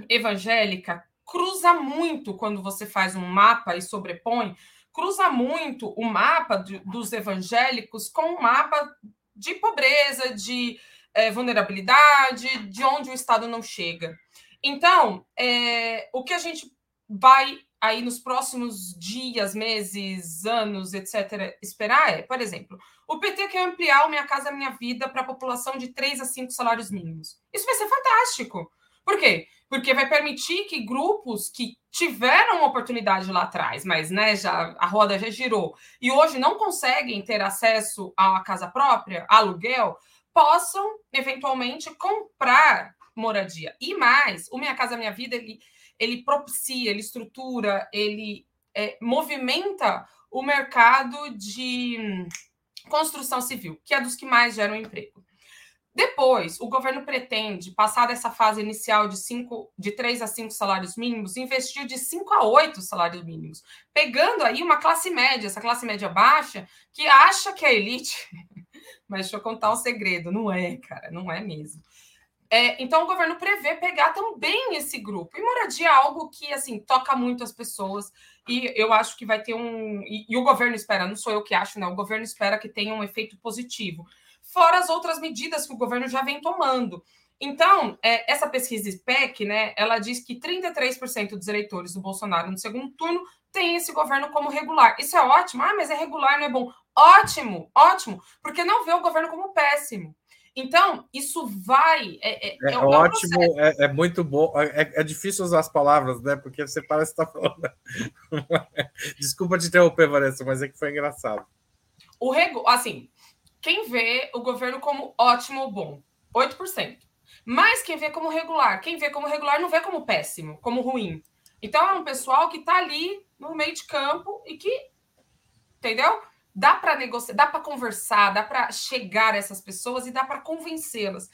evangélica cruza muito quando você faz um mapa e sobrepõe, cruza muito o mapa de, dos evangélicos com o mapa de pobreza, de é, vulnerabilidade, de onde o Estado não chega. Então, é, o que a gente vai aí nos próximos dias, meses, anos, etc., esperar é, por exemplo, o PT quer ampliar o Minha Casa Minha Vida para a população de 3 a 5 salários mínimos. Isso vai ser fantástico. Por quê? porque vai permitir que grupos que tiveram oportunidade lá atrás, mas né, já a roda já girou e hoje não conseguem ter acesso à casa própria, aluguel, possam eventualmente comprar moradia. E mais, o Minha Casa Minha Vida ele, ele propicia, ele estrutura, ele é, movimenta o mercado de construção civil, que é dos que mais geram emprego. Depois, o governo pretende, passar dessa fase inicial de, cinco, de 3 a 5 salários mínimos, investir de 5 a 8 salários mínimos, pegando aí uma classe média, essa classe média baixa, que acha que é elite. Mas deixa eu contar um segredo, não é, cara, não é mesmo. É, então, o governo prevê pegar também esse grupo. E moradia é algo que, assim, toca muito as pessoas. E eu acho que vai ter um... E, e o governo espera, não sou eu que acho, né? O governo espera que tenha um efeito positivo fora as outras medidas que o governo já vem tomando. Então, é, essa pesquisa SPEC, né, ela diz que 33% dos eleitores do Bolsonaro no segundo turno tem esse governo como regular. Isso é ótimo. Ah, mas é regular, não é bom. Ótimo, ótimo, porque não vê o governo como péssimo. Então, isso vai. É, é, é, é ótimo, é, é, muito bom. É, é, difícil usar as palavras, né? Porque você parece estar tá falando. Desculpa te interromper, Vanessa, mas é que foi engraçado. O regu... Assim, quem vê o governo como ótimo ou bom? 8%. Mas quem vê como regular? Quem vê como regular não vê como péssimo, como ruim. Então é um pessoal que está ali no meio de campo e que, entendeu? Dá para negociar, dá para conversar, dá para chegar a essas pessoas e dá para convencê-las.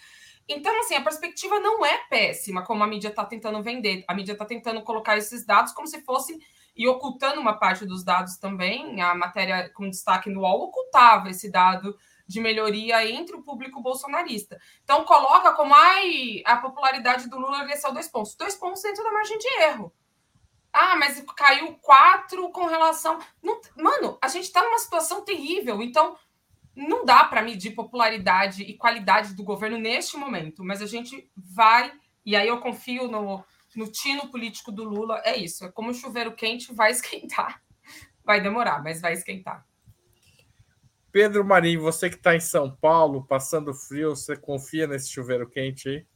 Então, assim, a perspectiva não é péssima, como a mídia está tentando vender. A mídia está tentando colocar esses dados como se fosse e ocultando uma parte dos dados também. A matéria com destaque no UOL ocultava esse dado de melhoria entre o público bolsonarista. Então, coloca como ai, a popularidade do Lula desceu dois pontos. Dois pontos dentro da margem de erro. Ah, mas caiu quatro com relação. Não, mano, a gente está numa situação terrível. Então, não dá para medir popularidade e qualidade do governo neste momento. Mas a gente vai. E aí eu confio no, no tino político do Lula. É isso. É como o chuveiro quente vai esquentar. Vai demorar, mas vai esquentar. Pedro Marinho, você que está em São Paulo, passando frio, você confia nesse chuveiro quente aí?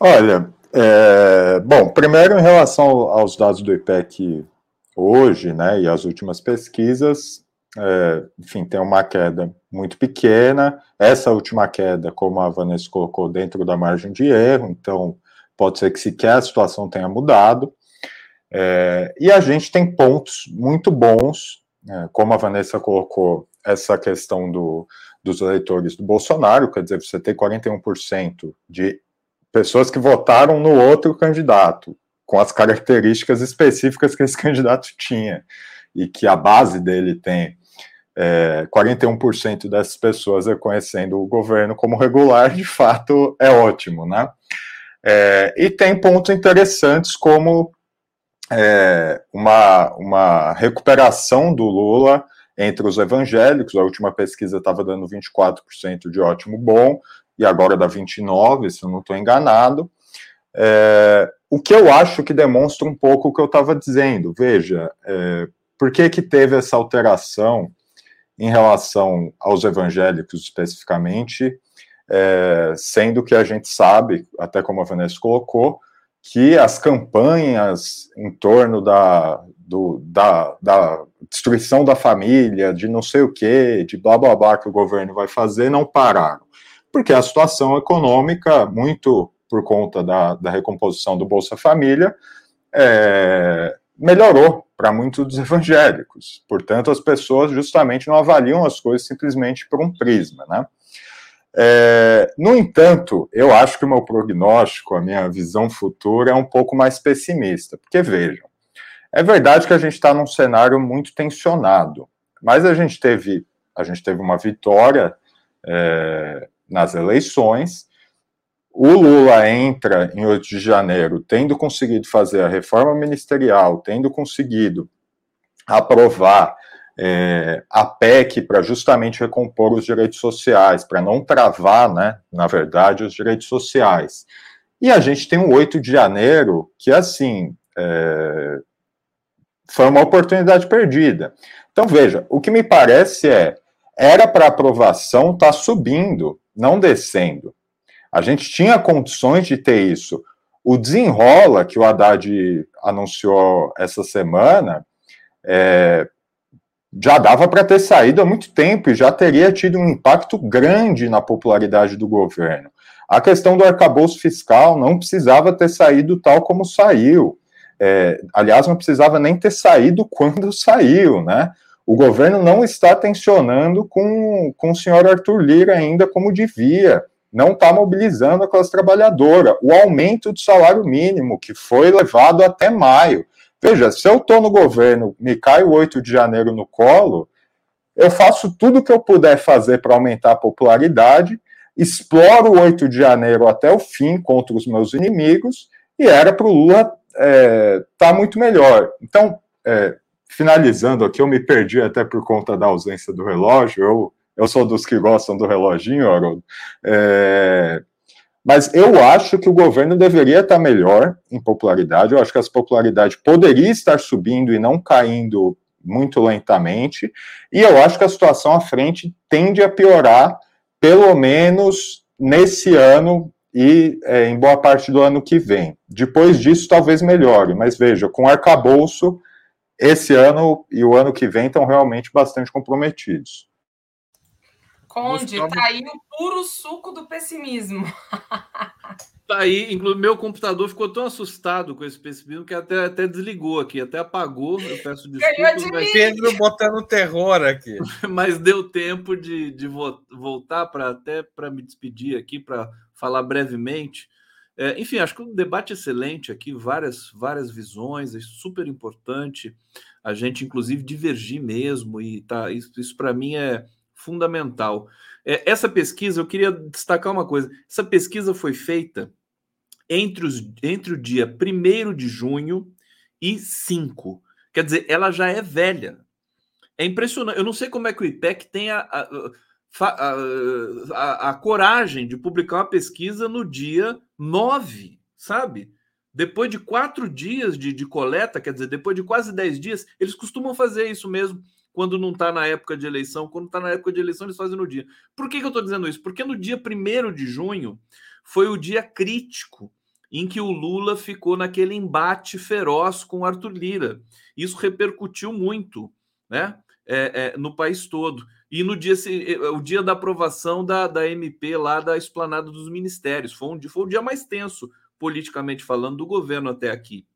Olha, é, bom, primeiro em relação aos dados do IPEC hoje, né, e as últimas pesquisas, é, enfim, tem uma queda muito pequena. Essa última queda, como a Vanessa colocou, dentro da margem de erro, então pode ser que sequer a situação tenha mudado. É, e a gente tem pontos muito bons é, como a Vanessa colocou, essa questão do, dos eleitores do Bolsonaro, quer dizer, você tem 41% de pessoas que votaram no outro candidato, com as características específicas que esse candidato tinha, e que a base dele tem. É, 41% dessas pessoas reconhecendo o governo como regular, de fato, é ótimo, né? É, e tem pontos interessantes como é, uma, uma recuperação do Lula entre os evangélicos. A última pesquisa estava dando 24% de ótimo bom, e agora dá 29%, se eu não estou enganado. É, o que eu acho que demonstra um pouco o que eu estava dizendo. Veja, é, por que, que teve essa alteração em relação aos evangélicos especificamente, é, sendo que a gente sabe, até como a Vanessa colocou, que as campanhas em torno da, do, da, da destruição da família, de não sei o que, de blá blá blá que o governo vai fazer, não pararam. Porque a situação econômica, muito por conta da, da recomposição do Bolsa Família, é, melhorou para muitos dos evangélicos. Portanto, as pessoas justamente não avaliam as coisas simplesmente por um prisma, né? É, no entanto, eu acho que o meu prognóstico, a minha visão futura é um pouco mais pessimista, porque vejam, é verdade que a gente está num cenário muito tensionado, mas a gente teve, a gente teve uma vitória é, nas eleições. O Lula entra em 8 de janeiro tendo conseguido fazer a reforma ministerial, tendo conseguido aprovar é, a PEC para justamente recompor os direitos sociais, para não travar, né, na verdade, os direitos sociais. E a gente tem o 8 de janeiro, que, assim, é, foi uma oportunidade perdida. Então, veja, o que me parece é, era para aprovação estar tá subindo, não descendo. A gente tinha condições de ter isso. O desenrola que o Haddad anunciou essa semana é, já dava para ter saído há muito tempo e já teria tido um impacto grande na popularidade do governo. A questão do arcabouço fiscal não precisava ter saído tal como saiu. É, aliás, não precisava nem ter saído quando saiu, né? O governo não está tensionando com, com o senhor Arthur Lira ainda como devia, não está mobilizando a classe trabalhadora. O aumento do salário mínimo, que foi levado até maio. Veja, se eu estou no governo, me cai o 8 de janeiro no colo, eu faço tudo o que eu puder fazer para aumentar a popularidade, exploro o 8 de janeiro até o fim contra os meus inimigos, e era para o Lula estar é, tá muito melhor. Então, é, finalizando aqui, eu me perdi até por conta da ausência do relógio. Eu, eu sou dos que gostam do reloginho, Haroldo. É, mas eu acho que o governo deveria estar melhor em popularidade. Eu acho que essa popularidade poderia estar subindo e não caindo muito lentamente. E eu acho que a situação à frente tende a piorar, pelo menos nesse ano e é, em boa parte do ano que vem. Depois disso, talvez melhore. Mas veja, com arcabouço esse ano e o ano que vem estão realmente bastante comprometidos. Conde, tá aí o puro suco do pessimismo. Tá aí, inclusive meu computador ficou tão assustado com esse pessimismo que até, até desligou aqui, até apagou. Eu peço desculpas. Mas... Pedro botando terror aqui. Mas deu tempo de, de voltar para até para me despedir aqui, para falar brevemente. É, enfim, acho que um debate excelente aqui, várias, várias visões, é super importante a gente, inclusive, divergir mesmo, e tá, isso, isso para mim é fundamental. É, essa pesquisa, eu queria destacar uma coisa: essa pesquisa foi feita entre, os, entre o dia 1 de junho e 5. Quer dizer, ela já é velha. É impressionante. Eu não sei como é que o IPEC tem a, a a, a, coragem de publicar uma pesquisa no dia 9, sabe? Depois de quatro dias de, de coleta, quer dizer, depois de quase dez dias, eles costumam fazer isso mesmo quando não está na época de eleição. Quando está na época de eleição, eles fazem no dia. Por que, que eu estou dizendo isso? Porque no dia 1 de junho foi o dia crítico em que o Lula ficou naquele embate feroz com Arthur Lira. Isso repercutiu muito né, é, é, no país todo e no dia o dia da aprovação da, da MP lá da esplanada dos ministérios. Foi um, foi o dia mais tenso, politicamente falando, do governo até aqui.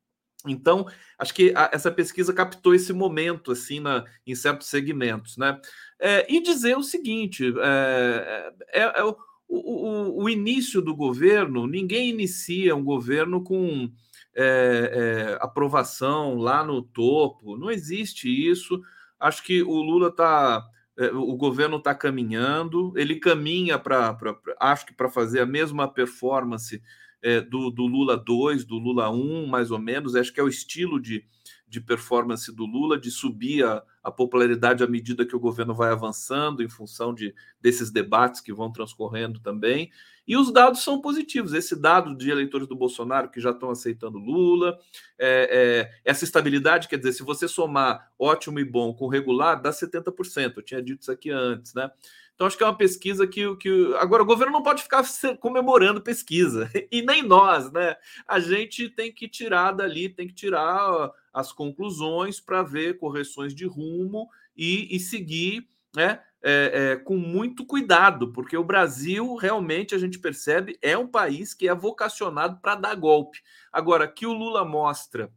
Então, acho que a, essa pesquisa captou esse momento, assim, na, em certos segmentos, né? É, e dizer o seguinte: é, é, é o, o, o, início do governo, ninguém inicia um governo com é, é, aprovação lá no topo, não existe isso. Acho que o Lula está é, o governo está caminhando, ele caminha para, acho que para fazer a mesma performance é, do, do, Lula 2, do Lula 1, mais ou menos. Acho que é o estilo de, de performance do Lula, de subir a, a popularidade à medida que o governo vai avançando, em função de, desses debates que vão transcorrendo também. E os dados são positivos. Esse dado de eleitores do Bolsonaro que já estão aceitando Lula, é, é, essa estabilidade, quer dizer, se você somar ótimo e bom com regular, dá 70%. Eu tinha dito isso aqui antes, né? Então, acho que é uma pesquisa que, que. Agora, o governo não pode ficar comemorando pesquisa, e nem nós, né? A gente tem que tirar dali, tem que tirar as conclusões para ver correções de rumo e, e seguir, né? é, é, com muito cuidado, porque o Brasil realmente a gente percebe é um país que é vocacionado para dar golpe. Agora, que o Lula mostra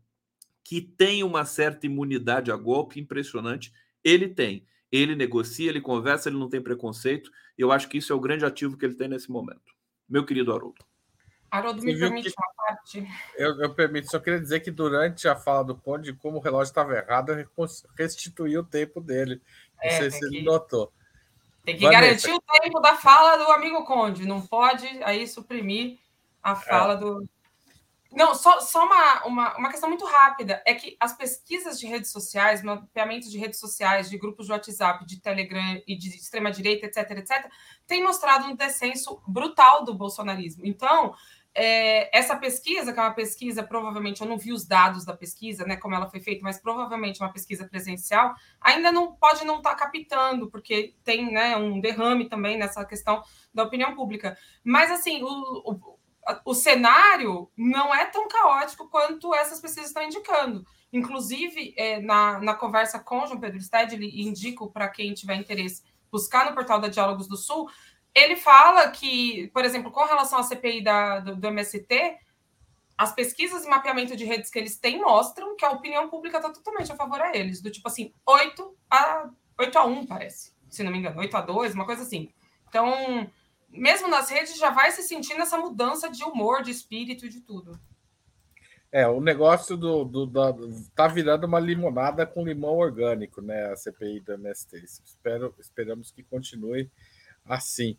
que tem uma certa imunidade a golpe impressionante, ele tem. Ele negocia, ele conversa, ele não tem preconceito. E eu acho que isso é o grande ativo que ele tem nesse momento. Meu querido Haroldo. Haroldo, me permite que... uma parte. Eu, eu, permito, só queria dizer que durante a fala do Conde, como o relógio estava errado, eu restituí o tempo dele não é, sei se ele notou. Tem que Vanessa. garantir o tempo da fala do amigo Conde. Não pode aí suprimir a fala é. do. Não, só, só uma, uma, uma questão muito rápida. É que as pesquisas de redes sociais, mapeamento de redes sociais, de grupos de WhatsApp, de Telegram e de extrema-direita, etc., etc., tem mostrado um descenso brutal do bolsonarismo. Então, é, essa pesquisa, que é uma pesquisa, provavelmente, eu não vi os dados da pesquisa, né, como ela foi feita, mas provavelmente uma pesquisa presencial, ainda não pode não estar tá captando, porque tem né, um derrame também nessa questão da opinião pública. Mas, assim, o, o, o cenário não é tão caótico quanto essas pesquisas estão indicando. Inclusive, é, na, na conversa com João Pedro Stedley, indico para quem tiver interesse buscar no portal da Diálogos do Sul, ele fala que, por exemplo, com relação à CPI da, do, do MST, as pesquisas e mapeamento de redes que eles têm mostram que a opinião pública está totalmente a favor a eles, do tipo assim, 8 a, 8 a 1, parece, se não me engano, 8 a 2, uma coisa assim. Então, mesmo nas redes, já vai se sentindo essa mudança de humor, de espírito de tudo. É, o negócio do, do da, tá virando uma limonada com limão orgânico, né? A CPI do MST. Espero, esperamos que continue assim.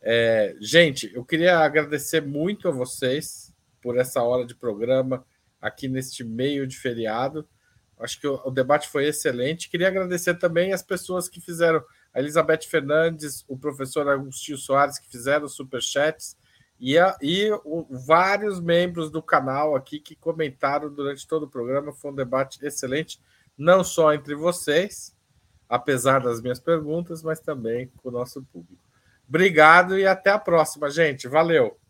É, gente, eu queria agradecer muito a vocês por essa hora de programa aqui neste meio de feriado. Acho que o, o debate foi excelente. Queria agradecer também as pessoas que fizeram, a Elizabeth Fernandes, o professor Agostinho Soares, que fizeram superchats, e, a, e o, vários membros do canal aqui que comentaram durante todo o programa. Foi um debate excelente, não só entre vocês, apesar das minhas perguntas, mas também com o nosso público. Obrigado e até a próxima, gente. Valeu!